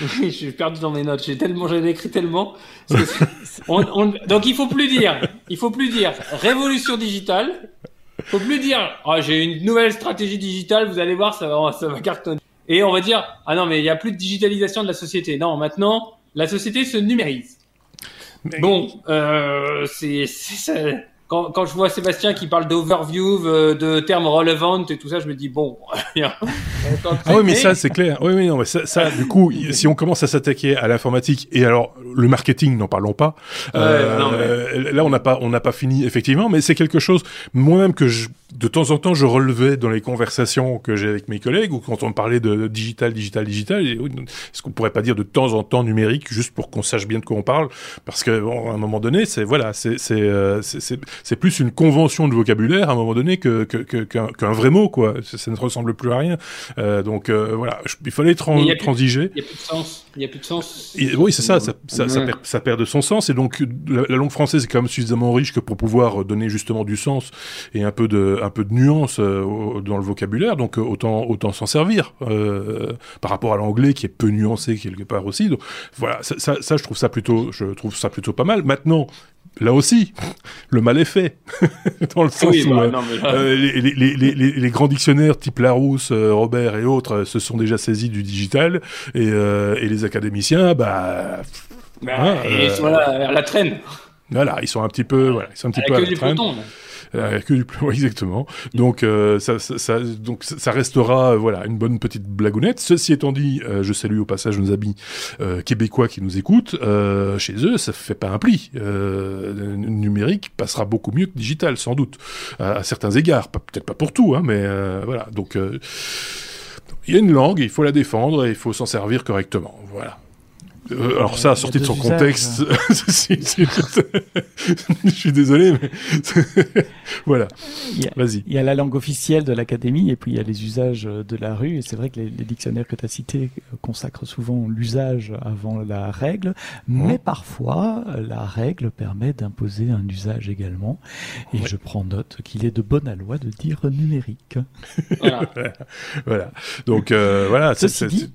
Je suis perdu dans mes notes. J'ai tellement, j'ai écrit tellement. On, on... Donc, il faut plus dire. Il faut plus dire révolution digitale. Il faut plus dire. Oh, j'ai une nouvelle stratégie digitale. Vous allez voir, ça va, ça va cartonner. Et on va dire ah non, mais il y a plus de digitalisation de la société. Non, maintenant, la société se numérise. Bon, euh, c'est quand, quand je vois Sébastien qui parle d'overview, euh, de termes relevant et tout ça, je me dis bon. ah oui, mais ça c'est clair. Oui, oui, non, mais ça, ça du coup, si on commence à s'attaquer à l'informatique et alors le marketing, n'en parlons pas. euh, Là, on n'a pas, on n'a pas fini effectivement, mais c'est quelque chose moi-même que je, de temps en temps, je relevais dans les conversations que j'ai avec mes collègues ou quand on parlait de digital, digital, digital. Est-ce qu'on pourrait pas dire de temps en temps numérique juste pour qu'on sache bien de quoi on parle Parce que bon, à un moment donné, c'est voilà, c'est c'est euh, c'est plus une convention de vocabulaire à un moment donné que qu'un que, vrai mot quoi. Ça, ne ressemble plus à rien. Euh, donc euh, voilà, il fallait transiger. Il n'y a plus de sens. Il y a plus de sens. oui, c'est ça. Ça, ça, ça, perd, ça, perd, de son sens. Et donc la, langue française est quand même suffisamment riche que pour pouvoir donner justement du sens et un peu de un peu de nuance euh, dans le vocabulaire. Donc autant autant s'en servir euh, par rapport à l'anglais qui est peu nuancé quelque part aussi. Donc voilà, ça, ça, ça, je trouve ça plutôt je trouve ça plutôt pas mal. Maintenant, là aussi, le mal est fait. dans le sens où bah, euh, euh, les, les, les, les, grands dictionnaires type Larousse, euh, Robert et autres se sont déjà saisis du digital et, et les académiciens, bah... bah hein, ils sont là, la traîne. Voilà, ils sont un petit peu, voilà, ils sont un petit peu à la traîne. Euh, du exactement. Donc euh, ça, donc ça restera euh, voilà une bonne petite blagounette. Ceci étant dit, je salue au passage nos amis québécois qui nous écoutent. chez eux, ça fait pas un pli. numérique passera beaucoup mieux que digital, sans doute, à, certains égards. Peut-être pas pour tout, hein, mais voilà. Donc il y a une langue, il faut la défendre et il faut s'en servir correctement. Voilà. Euh, alors ça, sorti de son contexte, je suis désolé, mais voilà. Vas-y. Il y a la langue officielle de l'académie et puis il y a les usages de la rue. Et c'est vrai que les, dictionnaires que tu as cités consacrent souvent l'usage avant la règle, mais mmh. parfois la règle permet d'imposer un usage également. Et je prends note qu'il est de bonne loi de dire numérique. Voilà. voilà. Donc euh, voilà. Ceci dit,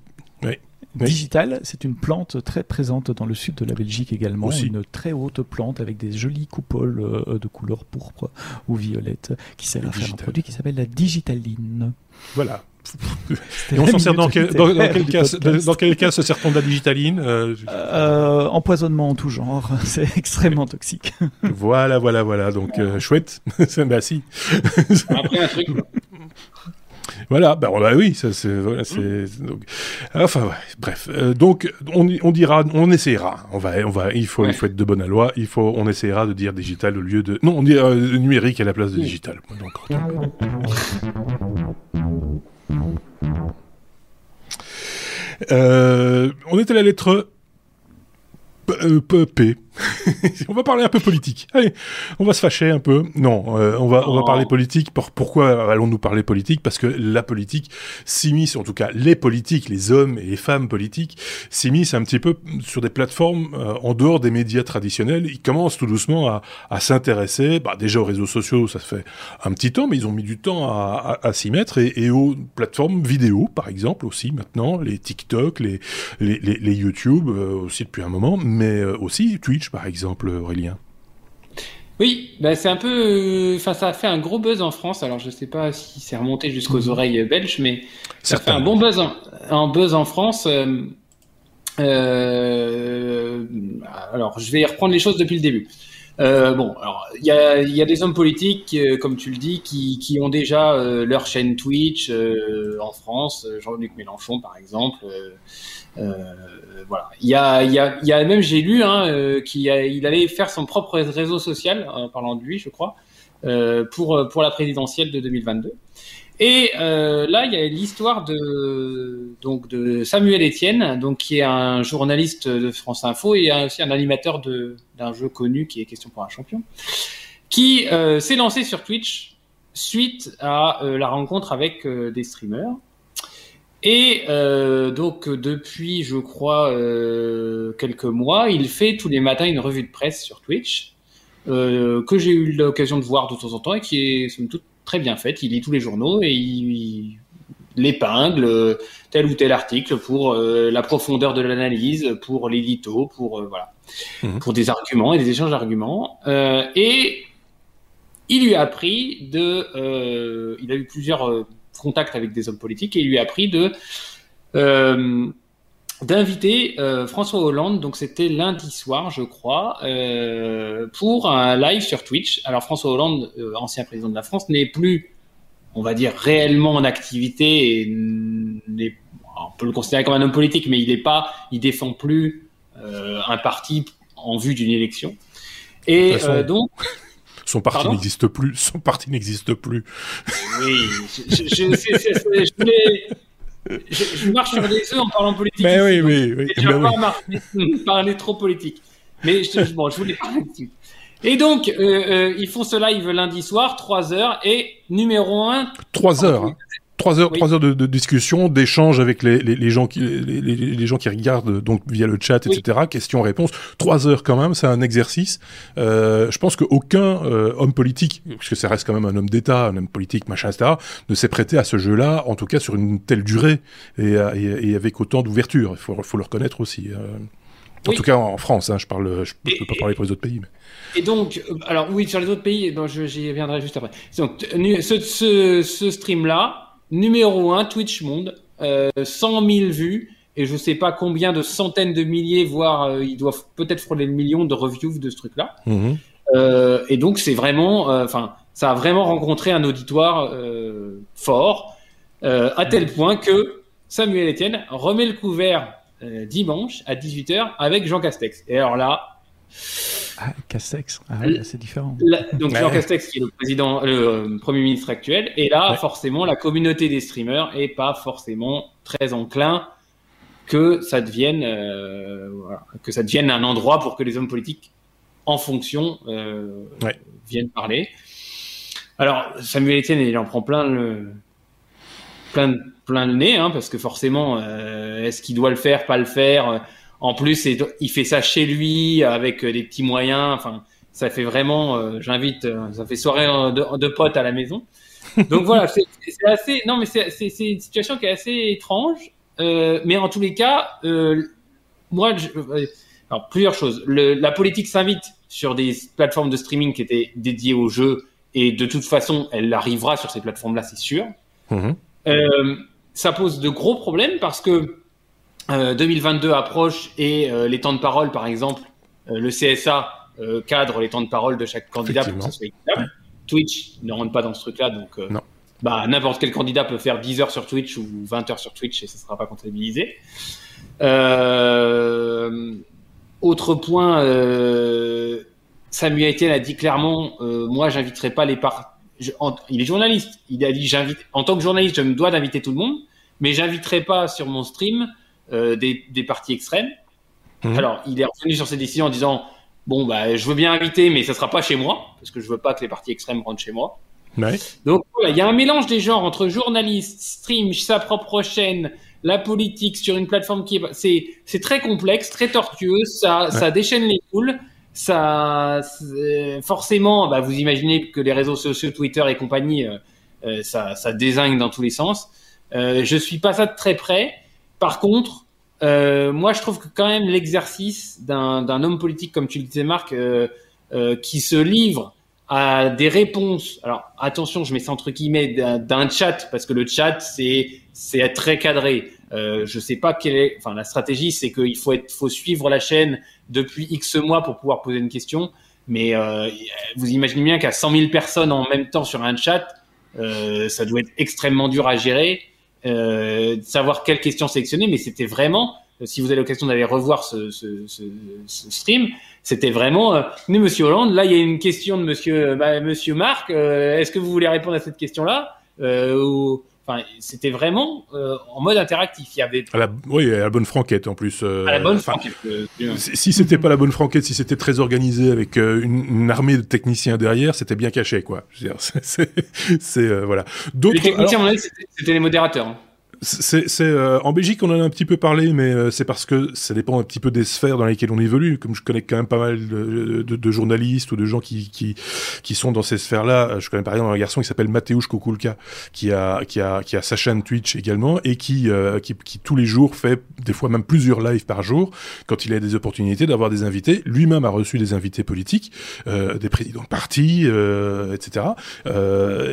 oui. Digital, c'est une plante très présente dans le sud de la Belgique également. Aussi. Une très haute plante avec des jolies coupoles euh, de couleur pourpre ou violette qui sert à faire un produit qui s'appelle la digitaline. Voilà. Et on s'en sert dans quel, dans, quel cas, dans quel cas se sert-on de la digitaline euh, euh, Empoisonnement en tout genre, c'est extrêmement toxique. voilà, voilà, voilà. Donc euh, chouette. bah si. Après un truc. Voilà, bah, bah oui, ça c'est voilà, donc, enfin ouais, bref. Euh, donc on, on dira, on essaiera. On va, on va, il faut, il faut être de bonne loi. Il faut, on essaiera de dire digital au lieu de, non, on dit euh, numérique à la place de digital. Donc, euh, on est à la lettre P. on va parler un peu politique. Allez, on va se fâcher un peu. Non, euh, on va on va parler politique. pourquoi allons-nous parler politique? Parce que la politique s'immisce, en tout cas les politiques, les hommes et les femmes politiques, s'immiscent un petit peu sur des plateformes euh, en dehors des médias traditionnels. Ils commencent tout doucement à, à s'intéresser, bah, déjà aux réseaux sociaux, ça fait un petit temps, mais ils ont mis du temps à, à, à s'y mettre, et, et, aux plateformes vidéo, par exemple aussi maintenant, les TikTok, les les, les, les YouTube euh, aussi depuis un moment, mais aussi Twitch par exemple, Aurélien? Oui, bah c'est un peu, euh, enfin ça a fait un gros buzz en France. Alors je sais pas si c'est remonté jusqu'aux mhm. oreilles belges, mais ça fait un bon buzz en, buzz en France. Euh, euh, alors je vais reprendre les choses depuis le début. bon, alors il y a, y a, des hommes politiques, comme tu le dis, qui, qui ont déjà leur chaîne Twitch en France. Jean-Luc Mélenchon, par exemple. Euh, voilà. Il y a, il y a, il y a même j'ai lu hein, euh, qu'il il allait faire son propre réseau social, en parlant de lui, je crois, euh, pour pour la présidentielle de 2022. Et euh, là, il y a l'histoire de donc de Samuel Etienne, donc qui est un journaliste de France Info et aussi un animateur de d'un jeu connu qui est Question pour un champion, qui euh, s'est lancé sur Twitch suite à la rencontre avec des streamers. Et euh, donc depuis, je crois, euh, quelques mois, il fait tous les matins une revue de presse sur Twitch euh, que j'ai eu l'occasion de voir de temps en temps et qui est somme toute très bien faite. Il lit tous les journaux et il, l'épingle tel ou tel article pour euh, la profondeur de l'analyse, pour l'édito, pour euh, voilà, mmh. pour des arguments et des échanges d'arguments. Euh, et il lui a appris de, il a eu plusieurs contact avec des hommes politiques et il lui a pris de euh, d'inviter euh, François Hollande, donc c'était lundi soir, je crois, euh, pour un live sur Twitch. Alors François Hollande, ancien président de la France, n'est plus, on va dire, réellement en activité et on peut le considérer comme un homme politique, mais il n'est pas, il défend plus un parti en vue d'une élection. Et donc, son parti n'existe plus. Son parti n'existe plus. Oui, je, je, je, je, marche sur des œufs en parlant politique. Mais oui, oui, oui. Je vais pas parler trop politique. Mais je, bon, je voulais parler dessus. Et donc, euh, euh, ils font ce live lundi soir, 3 heures, et numéro 1... 3 heures, hein. Trois heures, trois heures de, de discussion, d'échange avec les, les, les, gens qui les, les, gens qui regardent donc via le chat, etc. Questions-réponses. Trois heures quand même, c'est un exercice. Euh, je pense qu'aucun euh, homme politique, puisque ça reste quand même un homme d'État, un homme politique, machin, etc., ne s'est prêté à ce jeu-là, en tout cas sur une telle durée et, et, et avec autant d'ouverture. Il faut, faut le reconnaître aussi. Euh. En tout cas en France, hein, je parle, je peux, pas parler pour les autres pays. Mais... Et donc, euh, alors oui, sur les autres pays, j'y viendrai juste après. Donc, ce, ce, ce stream-là, numéro 1 Twitch Monde, euh, 100 000 vues et je sais pas combien de centaines de milliers, voire euh, ils doivent peut-être frôler le million de reviews de ce truc-là. Mhm. Euh, et donc c'est vraiment, euh, enfin, ça a vraiment rencontré un auditoire euh, fort, à tel point que Samuel Etienne remet le couvert dimanche à 18h avec Jean Castex. Et alors là, ah, Castex, ah, c'est différent. donc Jean Castex qui est le président, le euh, premier ministre actuel, et là forcément la communauté des streamers est pas forcément très enclin que ça devienne, euh, que ça devienne un endroit pour que les hommes politiques, en fonction, euh, viennent parler. Alors Samuel Etienne, il en prend plein le, plein, plein le nez, hein, parce que forcément, est-ce qu'il doit le faire, pas le faire en plus, il fait ça chez lui avec euh, des petits moyens. Enfin, ça fait vraiment. Euh, j'invite. Euh, ça fait soirée de, potes à la maison. Donc voilà, c'est assez. Non, mais c'est une situation qui est assez étrange. mais en tous les cas, moi, je, alors plusieurs choses. Le, la politique s'invite sur des plateformes de streaming qui étaient dédiées aux jeux et de toute façon, elle arrivera sur ces plateformes-là, c'est sûr. Mmh. ça pose de gros problèmes parce que 2022 euh, approche et euh, les temps de parole, par exemple, euh, le CSA cadre les temps de parole de chaque candidat pour que ça soit équitable. Twitch ne rentre pas dans ce truc-là, donc bah, n'importe quel candidat peut faire 10 heures sur Twitch ou 20 heures sur Twitch et ça ne sera pas comptabilisé. autre point, Samuel Etienne a dit clairement, moi j'inviterai pas les parts. il est journaliste. Il a dit j'invite en tant que journaliste, je me dois d'inviter tout le monde, mais j'inviterai pas sur mon stream euh, des, des, partis extrêmes. Mhm. Alors, il est revenu sur ses décisions en disant Bon, bah, je veux bien inviter, mais ça sera pas chez moi, parce que je veux pas que les partis extrêmes rentrent chez moi. Ouais. Donc voilà, il y a un mélange des genres entre journaliste, stream, sa propre chaîne, la politique sur une plateforme qui est, c'est, c'est très complexe, très tortueux, ça, ça déchaîne les foules, ça, forcément, bah, vous imaginez que les réseaux sociaux, Twitter et compagnie, euh, euh, ça, ça désingue dans tous les sens. Euh, je suis pas ça de très près. Par contre, euh, moi, je trouve que quand même l'exercice d'un, homme politique, comme tu le disais, Marc, euh, euh, qui se livre à des réponses. Alors attention, je mets ça entre guillemets d'un, chat parce que le chat c'est c'est très cadré. Euh, je sais pas quelle est. Enfin, la stratégie, c'est qu'il faut être, faut suivre la chaîne depuis X mois pour pouvoir poser une question. Mais euh, vous imaginez bien qu'à 100 000 personnes en même temps sur un chat, euh, ça doit être extrêmement dur à gérer, euh, savoir quelle question sélectionner. Mais c'était vraiment, si vous avez l'occasion d'aller revoir ce, ce, ce, ce stream, c'était vraiment, euh, Monsieur Hollande, là il y a une question de Monsieur, bah, Monsieur Marc, euh, est-ce que vous voulez répondre à cette question-là? Euh, ou, Enfin, c'était vraiment euh, en mode interactif. Il y avait. À la, oui, à la bonne franquette en plus. Euh, à la bonne franquette. Euh, si c'était pas la bonne franquette, si c'était très organisé avec une, une, armée de techniciens derrière, c'était bien caché, quoi. C'est voilà. Les techniciens, c'était les modérateurs. Hein. C'est euh, en Belgique, on en a un petit peu parlé, mais euh, c'est parce que ça dépend un petit peu des sphères dans lesquelles on évolue. Comme je connais quand même pas mal de, de, de journalistes ou de gens qui, qui, qui sont dans ces sphères-là, je connais par exemple un garçon qui s'appelle Mateusz Kukulka, qui a, qui, a, qui a sa chaîne Twitch également et qui, euh, qui, qui, tous les jours fait des fois même plusieurs lives par jour quand il a des opportunités d'avoir des invités. Lui-même a reçu des invités politiques, euh, des présidents de partis, euh, etc.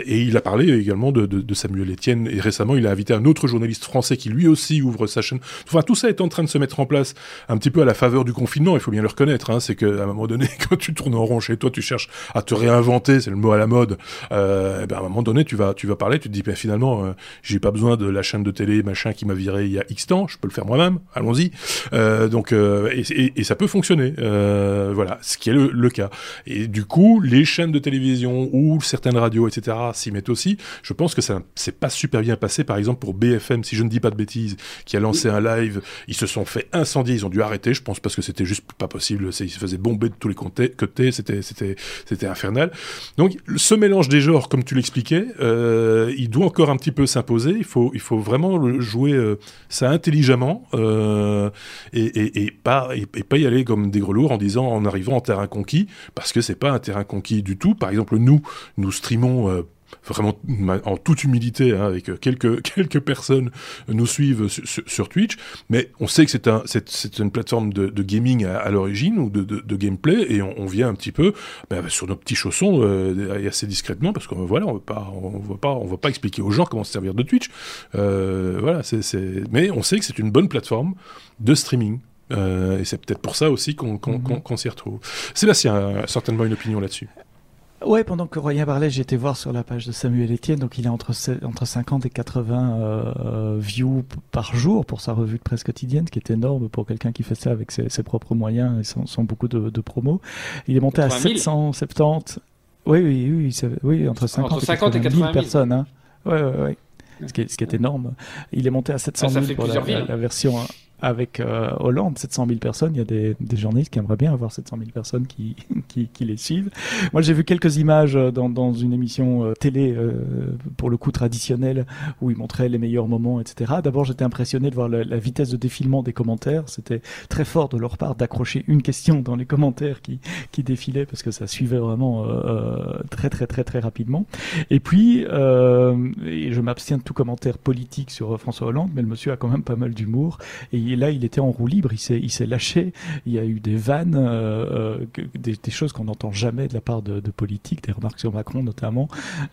et il a parlé également de, de Samuel Etienne et récemment il a invité un autre journaliste journaliste français qui lui aussi ouvre sa chaîne. Enfin, tout ça est en train de se mettre en place un petit peu à la faveur du confinement. Il faut bien le reconnaître. Hein, c'est qu'à un moment donné, quand tu tournes en rond chez toi, tu cherches à te réinventer. C'est le mot à la mode. Euh, ben à un moment donné, tu vas, tu vas parler. Tu te dis, ben, finalement, euh, j'ai pas besoin de la chaîne de télé machin qui m'a viré il y a X temps. Je peux le faire moi-même. Allons-y. Euh, donc, euh, et, ça peut fonctionner. Voilà, ce qui est le, le, cas. Et du coup, les chaînes de télévision ou certaines radios, etc., s'y mettent aussi. Je pense que ça c'est pas super bien passé, par exemple pour BFM si je ne dis pas de bêtises, qui a lancé un live. Ils se sont fait incendier, ils ont dû arrêter, je pense, parce que c'était juste pas possible. Ils se faisaient bomber de tous les côtés, c'était, c'était, c'était infernal. Donc, ce mélange des genres, comme tu l'expliquais, euh, il doit encore un petit peu s'imposer. Il faut, il faut vraiment jouer euh, ça intelligemment euh, et, et, pas, et, pas y aller comme des grelours en disant en arrivant en terrain conquis, parce que c'est pas un terrain conquis du tout. Par exemple, nous, nous streamons vraiment en toute humilité, hein, avec quelques quelques personnes nous suivent sur, sur Twitch, mais on sait que c'est un c'est une plateforme de, de gaming à, à l'origine ou de, de, de, gameplay, et on, on, vient un petit peu ben, sur nos petits chaussons euh, assez discrètement parce qu'on voilà, on veut pas on veut pas on veut pas expliquer aux gens comment se servir de Twitch, euh, voilà, c'est mais on sait que c'est une bonne plateforme de streaming. Euh, et c'est peut-être pour ça aussi qu'on qu mm -hmm. qu s'y retrouve. Sébastien a certainement une opinion là-dessus. Ouais, pendant que Royan parlait, j'ai été voir sur la page de Samuel Etienne, donc il est entre, entre 50 et 80 euh, views par jour pour sa revue de presse quotidienne, ce qui est énorme pour quelqu'un qui fait ça avec ses, ses propres moyens et sans, sans beaucoup de, de promos. Il est monté à 770. Oui, oui, oui, oui, entre 50, entre 50 et 80 000 personnes. Hein. Ouais, ouais, ouais. Ce qui, est, ce qui est énorme. Il est monté à 700 ah, 000 pour la, la, la, version avec euh, Hollande, 700 000 personnes. Il y a des, des, journalistes qui aimeraient bien avoir 700 000 personnes qui, qui, qui les suivent. Moi, j'ai vu quelques images dans, dans une émission euh, télé, euh, pour le coup traditionnelle, où ils montraient les meilleurs moments, etc. D'abord, j'étais impressionné de voir la, la, vitesse de défilement des commentaires. C'était très fort de leur part d'accrocher une question dans les commentaires qui, qui défilaient, parce que ça suivait vraiment euh, très, très, très, très rapidement. Et puis, et je m'abstiens de tout commentaire politique sur François Hollande, mais le monsieur a quand même pas mal d'humour. Là, il était en roue libre, il s'est, il s'est lâché. Il y a eu des vannes, euh, des, des, choses qu'on n'entend jamais de la part de, de politiques, des remarques sur Macron notamment,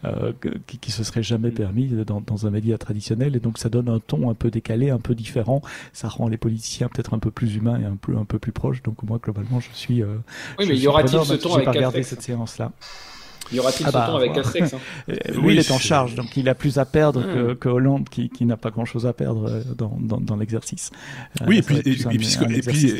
euh, qui, qui se seraient jamais permis dans, dans, un média traditionnel. Et donc, ça donne un ton un peu décalé, un peu différent. Ça rend les politiciens peut-être un peu plus humains et un peu, un peu plus proches. Donc, moi, globalement, je suis. Euh, oui, mais y aura-t-il ce ton avec cette séance-là. Y aura-t-il ah ce bah, temps avec Castex hein euh, Lui, il est en charge, donc il a plus à perdre que, hmm. que, Hollande, qui, qui n'a pas grand-chose à perdre dans, dans, dans l'exercice. Oui, et puis, et, et, puis,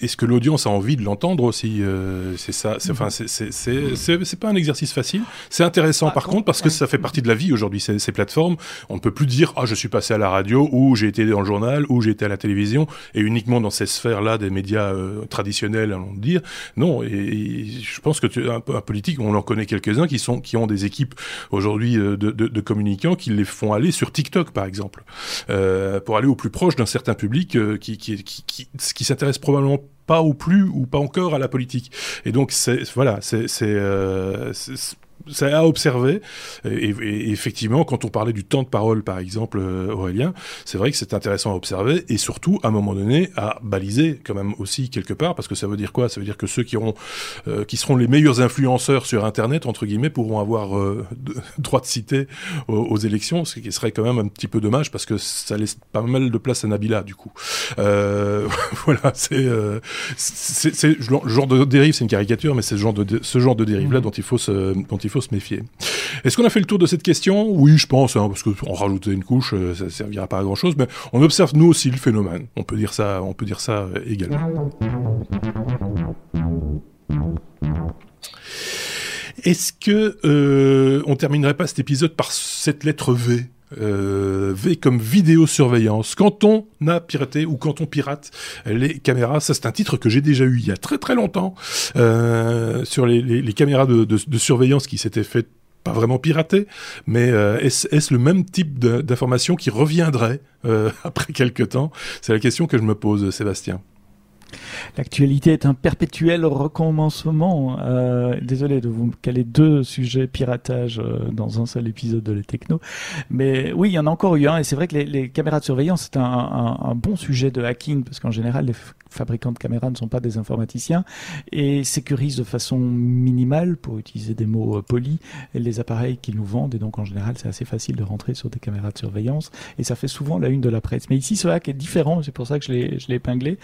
est-ce que l'audience a envie de l'entendre aussi euh, C'est ça. C'est enfin, c'est pas un exercice facile. C'est intéressant ah, par contre parce que ça fait partie de la vie aujourd'hui. Ces, ces, plateformes, on ne peut plus dire ah je suis passé à la radio ou j'ai été dans le journal ou j'ai été à la télévision et uniquement dans ces sphères-là des médias euh, traditionnels, allons dire. Non. Et, je pense que tu, un, un politique, on en connaît quelques-uns qui sont qui ont des équipes aujourd'hui euh, de, de, de, communicants qui les font aller sur TikTok par exemple euh, pour aller au plus proche d'un certain public qui, qui, qui, qui, qui s'intéresse probablement pas ou plus ou pas encore à la politique. Et donc c'est voilà, c'est euh, c'est à observer. Et, effectivement, quand on parlait du temps de parole, par exemple, euh, Aurélien, c'est vrai que c'est intéressant à observer et surtout, à un moment donné, à baliser quand même aussi quelque part, parce que ça veut dire quoi? Ça veut dire que ceux qui, auront, euh, qui seront les meilleurs influenceurs sur Internet, entre guillemets, pourront avoir euh, droit de cité aux, élections, ce qui serait quand même un petit peu dommage, parce que ça laisse pas mal de place à Nabila, du coup. voilà, c'est c'est le genre de dérive, c'est une caricature, mais c'est ce genre de, ce genre de dérive-là mmh. dont il faut se, dont il faut se méfier. Est-ce qu'on a fait le tour de cette question? Oui, je pense, hein, parce qu'on rajouter une couche, euh, ça ne servira pas à grand chose, mais on observe nous aussi le phénomène. On peut dire ça, on peut dire ça euh, également. Est-ce que euh, terminerait pas cet épisode par cette lettre V? Euh, v comme vidéosurveillance. Quand on a piraté ou quand on pirate les caméras, ça c'est un titre que j'ai déjà eu il y a très très longtemps euh, sur les, caméras de, surveillance qui s'étaient fait pas vraiment pirater, mais euh, est-ce le même type d'information qui reviendrait euh, après quelques temps? C'est la question que je me pose, Sébastien. L'actualité est un perpétuel recommencement. Euh, désolé de vous caler deux sujets piratage euh, dans un seul épisode de Les Techno. Mais oui, il y en a encore eu un. Et c'est vrai que les, caméras de surveillance, c'est un, bon sujet de hacking parce qu'en général, les fabricants de caméras ne sont pas des informaticiens et sécurisent de façon minimale, pour utiliser des mots euh, polis, les appareils qu'ils nous vendent. Et donc, en général, c'est assez facile de rentrer sur des caméras de surveillance. Et ça fait souvent la une de la presse. Mais ici, ce hack est différent. C'est pour ça que je l'ai épinglé.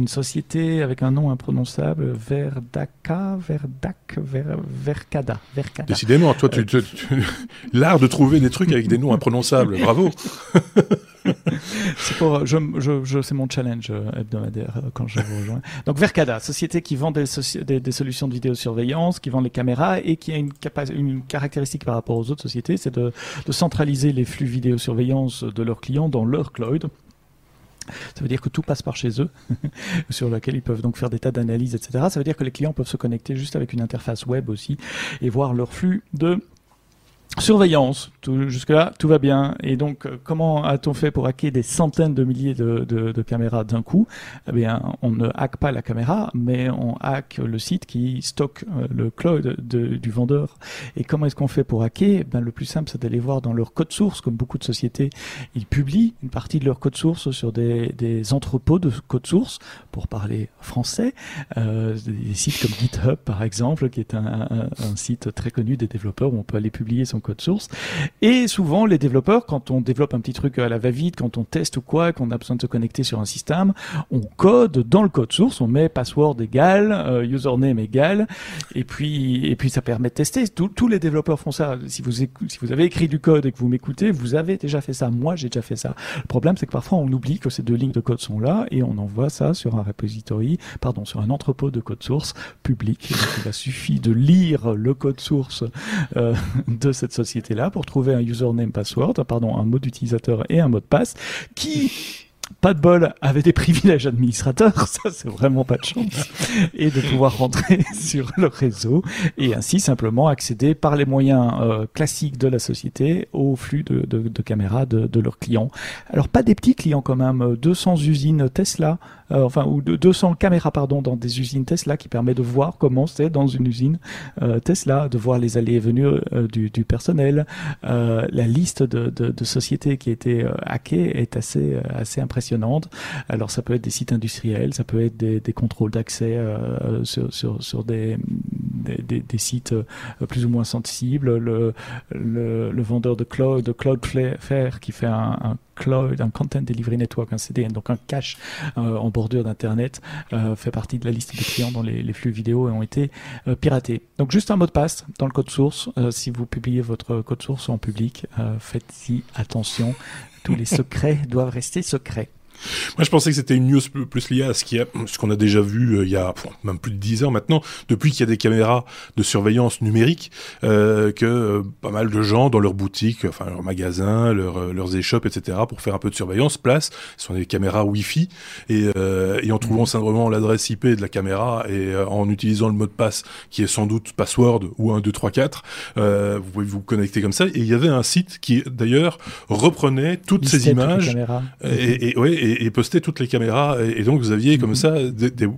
Une société avec un nom imprononçable, Verdaka, Verdac, Ver, Vercada, Vercada. Décidément, toi, tu, tu, l'art de trouver des trucs avec des noms imprononçables. Bravo. c'est pour, je, je, je c'est mon challenge euh, hebdomadaire euh, quand je vous rejoins. Donc Vercada, société qui vend des, des, des, solutions de vidéosurveillance, qui vend les caméras et qui a une, une caractéristique par rapport aux autres sociétés, c'est de, de centraliser les flux vidéosurveillance de leurs clients dans leur cloud. Ça veut dire que tout passe par chez eux, sur laquelle ils peuvent donc faire des tas d'analyses, etc. Ça veut dire que les clients peuvent se connecter juste avec une interface web aussi et voir leur flux de Surveillance, jusque-là, tout va bien. Et donc, euh, comment a-t-on fait pour hacker des centaines de milliers de, de, de caméras d'un coup? Eh bien, on ne hack pas la caméra, mais on hack le site qui stocke euh, le cloud de, du vendeur. Et comment est-ce qu'on fait pour hacker? Eh ben, Le plus simple, c'est d'aller voir dans leur code source, comme beaucoup de sociétés, ils publient une partie de leur code source sur des, des entrepôts de code source, pour parler français. Euh, des sites comme GitHub, par exemple, qui est un, un, un site très connu des développeurs où on peut aller publier son code source. Et souvent, les développeurs, quand on développe un petit truc à la va-vite, quand on teste ou quoi, qu'on a besoin de se connecter sur un système, on code dans le code source, on met password égal, euh, username égal, et puis et puis ça permet de tester. tous les développeurs font ça. Si vous avez écrit du code et que vous m'écoutez, vous avez déjà fait ça. Moi, j'ai déjà fait ça. Le problème, c'est que parfois on oublie que ces deux lignes de code sont là et on envoie ça sur un repository, pardon, sur un entrepôt de code source public. Donc, il suffit de lire le code source euh, de cette société là pour trouver un username password, pardon, un mot d'utilisateur et un mot de passe qui pas de bol, avait des privilèges administrateurs, ça c'est vraiment pas de chance, et de pouvoir rentrer sur le réseau et ainsi simplement accéder par les moyens euh, classiques de la société au flux de, caméras de, de, leurs clients. Alors pas des petits clients quand même, 200 usines Tesla euh, enfin ou de 200 caméras pardon dans des usines Tesla qui permet de voir comment c'est dans une usine euh, Tesla, de voir les allées et venues euh, du, personnel. la liste de, sociétés qui étaient hackées est assez impressionnante. Alors ça peut être des sites industriels, ça peut être des, contrôles d'accès sur des des, sites plus ou moins sensibles, le, le, vendeur de cloud, de Cloudflare qui fait un, cloud, un content delivery network, un CDN, donc un cache en bordure d'internet, fait partie de la liste des clients dont les flux vidéo ont été piratés. Donc juste un mot de passe dans le code source. si vous publiez votre code source en public, faites-y attention. Tous les secrets doivent rester secrets. Moi, je pensais que c'était une news plus liée à ce ce qu'on a déjà vu euh, il y a même plus de 10 heures maintenant, depuis qu'il y a des caméras de surveillance numérique, euh, que euh, pas mal de gens dans leurs boutiques, enfin leurs magasins, leurs, leurs échoppes, etc., pour faire un peu de surveillance, place, ce sont des caméras Wi-Fi, et, et en trouvant mmh. simplement l'adresse IP de la caméra et en utilisant le mot de passe qui est sans doute password ou 1, 2, 3, 4, vous pouvez vous connecter comme ça. Et il y avait un site qui d'ailleurs reprenait toutes ces images et, et, ouais, et et, poster toutes les caméras. Et, donc vous aviez comme mhm. ça des,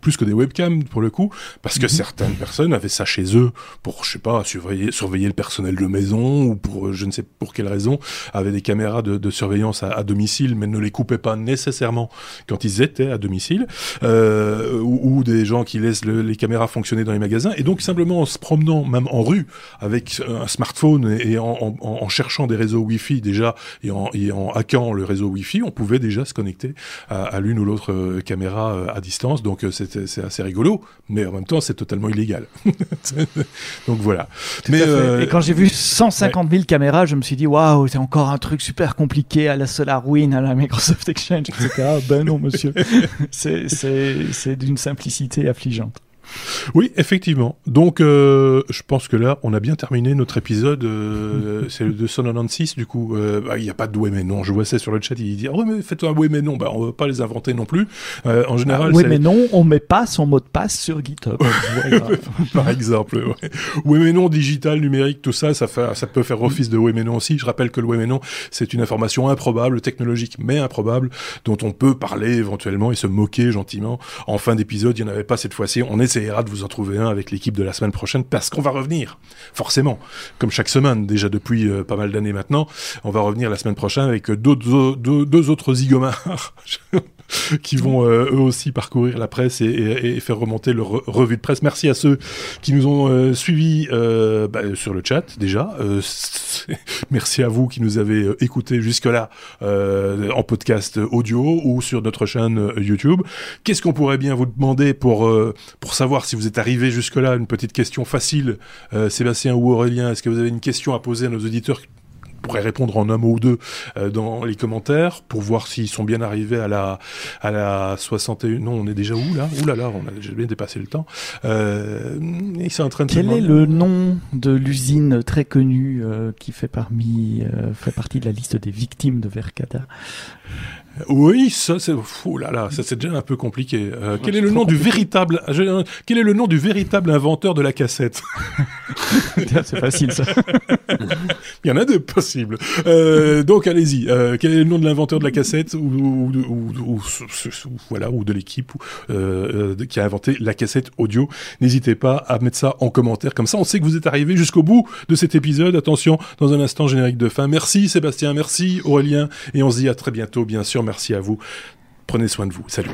plus que des webcams pour le coup, parce que mhm. certaines personnes avaient ça chez eux pour, je sais pas, surveiller, surveiller le personnel de maison ou pour je ne sais pour quelle raison, avaient des caméras de, surveillance à, domicile, mais ne les coupaient pas nécessairement quand ils étaient à domicile, euh, ou, des gens qui laissent les caméras fonctionner dans les magasins. Et donc simplement en se promenant, même en rue, avec un smartphone et, en, cherchant des réseaux Wi-Fi déjà et en, et en hackant le réseau Wi-Fi, on pouvait déjà se connecter à, l'une ou l'autre euh, caméra euh, à distance. Donc c'est assez rigolo, mais en même temps c'est totalement illégal. donc voilà. mais euh, Et quand j'ai vu 150 000 caméras, je me suis dit waouh, c'est encore un truc super compliqué à la SolarWinds, à la Microsoft Exchange, etc. ben non monsieur, c'est d'une simplicité affligeante. Oui, effectivement. Donc, euh, je pense que là, on a bien terminé notre épisode. Euh, c'est le 296, du coup. Euh, bah, il n'y a pas de oui mais non. Je vois ça sur le chat. Il dit, ah, oui, mais faites un oui mais non. Bah, on va pas les inventer non plus. Euh, en général, ah, oui mais non, on met pas son mot de passe sur GitHub. Par exemple, ouais. oui mais non, digital, numérique, tout ça, ça, fait, ça peut faire office de oui mais non aussi. Je rappelle que le oui mais non, c'est une information improbable, technologique, mais improbable, dont on peut parler éventuellement et se moquer gentiment. En fin d'épisode, il n'y en avait pas cette fois-ci. On essaie de vous en trouver un avec l'équipe de la semaine prochaine parce qu'on va revenir, forcément, comme chaque semaine, déjà depuis euh, pas mal d'années maintenant. On va revenir la semaine prochaine avec d'autres, deux, autres zigomards qui vont euh, eux aussi parcourir la presse et, faire remonter leur revue de presse. Merci à ceux qui nous ont euh, suivis euh, bah, sur le chat déjà. merci à vous qui nous avez écoutés jusque-là en podcast audio ou sur notre chaîne YouTube. Qu'est-ce qu'on pourrait bien vous demander pour pour savoir si vous êtes arrivé jusque-là? Une petite question facile, Sébastien ou Aurélien. Est-ce que vous avez une question à poser à nos auditeurs pourrait répondre en un mot ou deux euh, dans les commentaires pour voir s'ils sont bien arrivés à la à la 61 non on est déjà où là? Ouh là là on a déjà bien dépassé le temps. Euh, en train de quel est le nom de l'usine très connue euh, qui fait parmi fait partie de la liste des victimes de Verkada oui, ça c'est fou là là, ça c'est déjà un peu compliqué. Euh, quel est le nom du véritable quel est le nom du véritable inventeur de la cassette? C'est facile ça. Il y en a deux possibles. Euh, donc allez-y. Euh, quel est le nom de l'inventeur de la cassette ou, ou, ou, ou voilà ou de l'équipe euh, euh, qui a inventé la cassette audio? N'hésitez pas à mettre ça en commentaire. Comme ça, on sait que vous êtes arrivé jusqu'au bout de cet épisode. Attention, dans un instant générique de fin. Merci Sébastien, merci Aurélien, et on se dit à très bientôt, bien sûr merci à vous. Prenez soin de vous. Salut.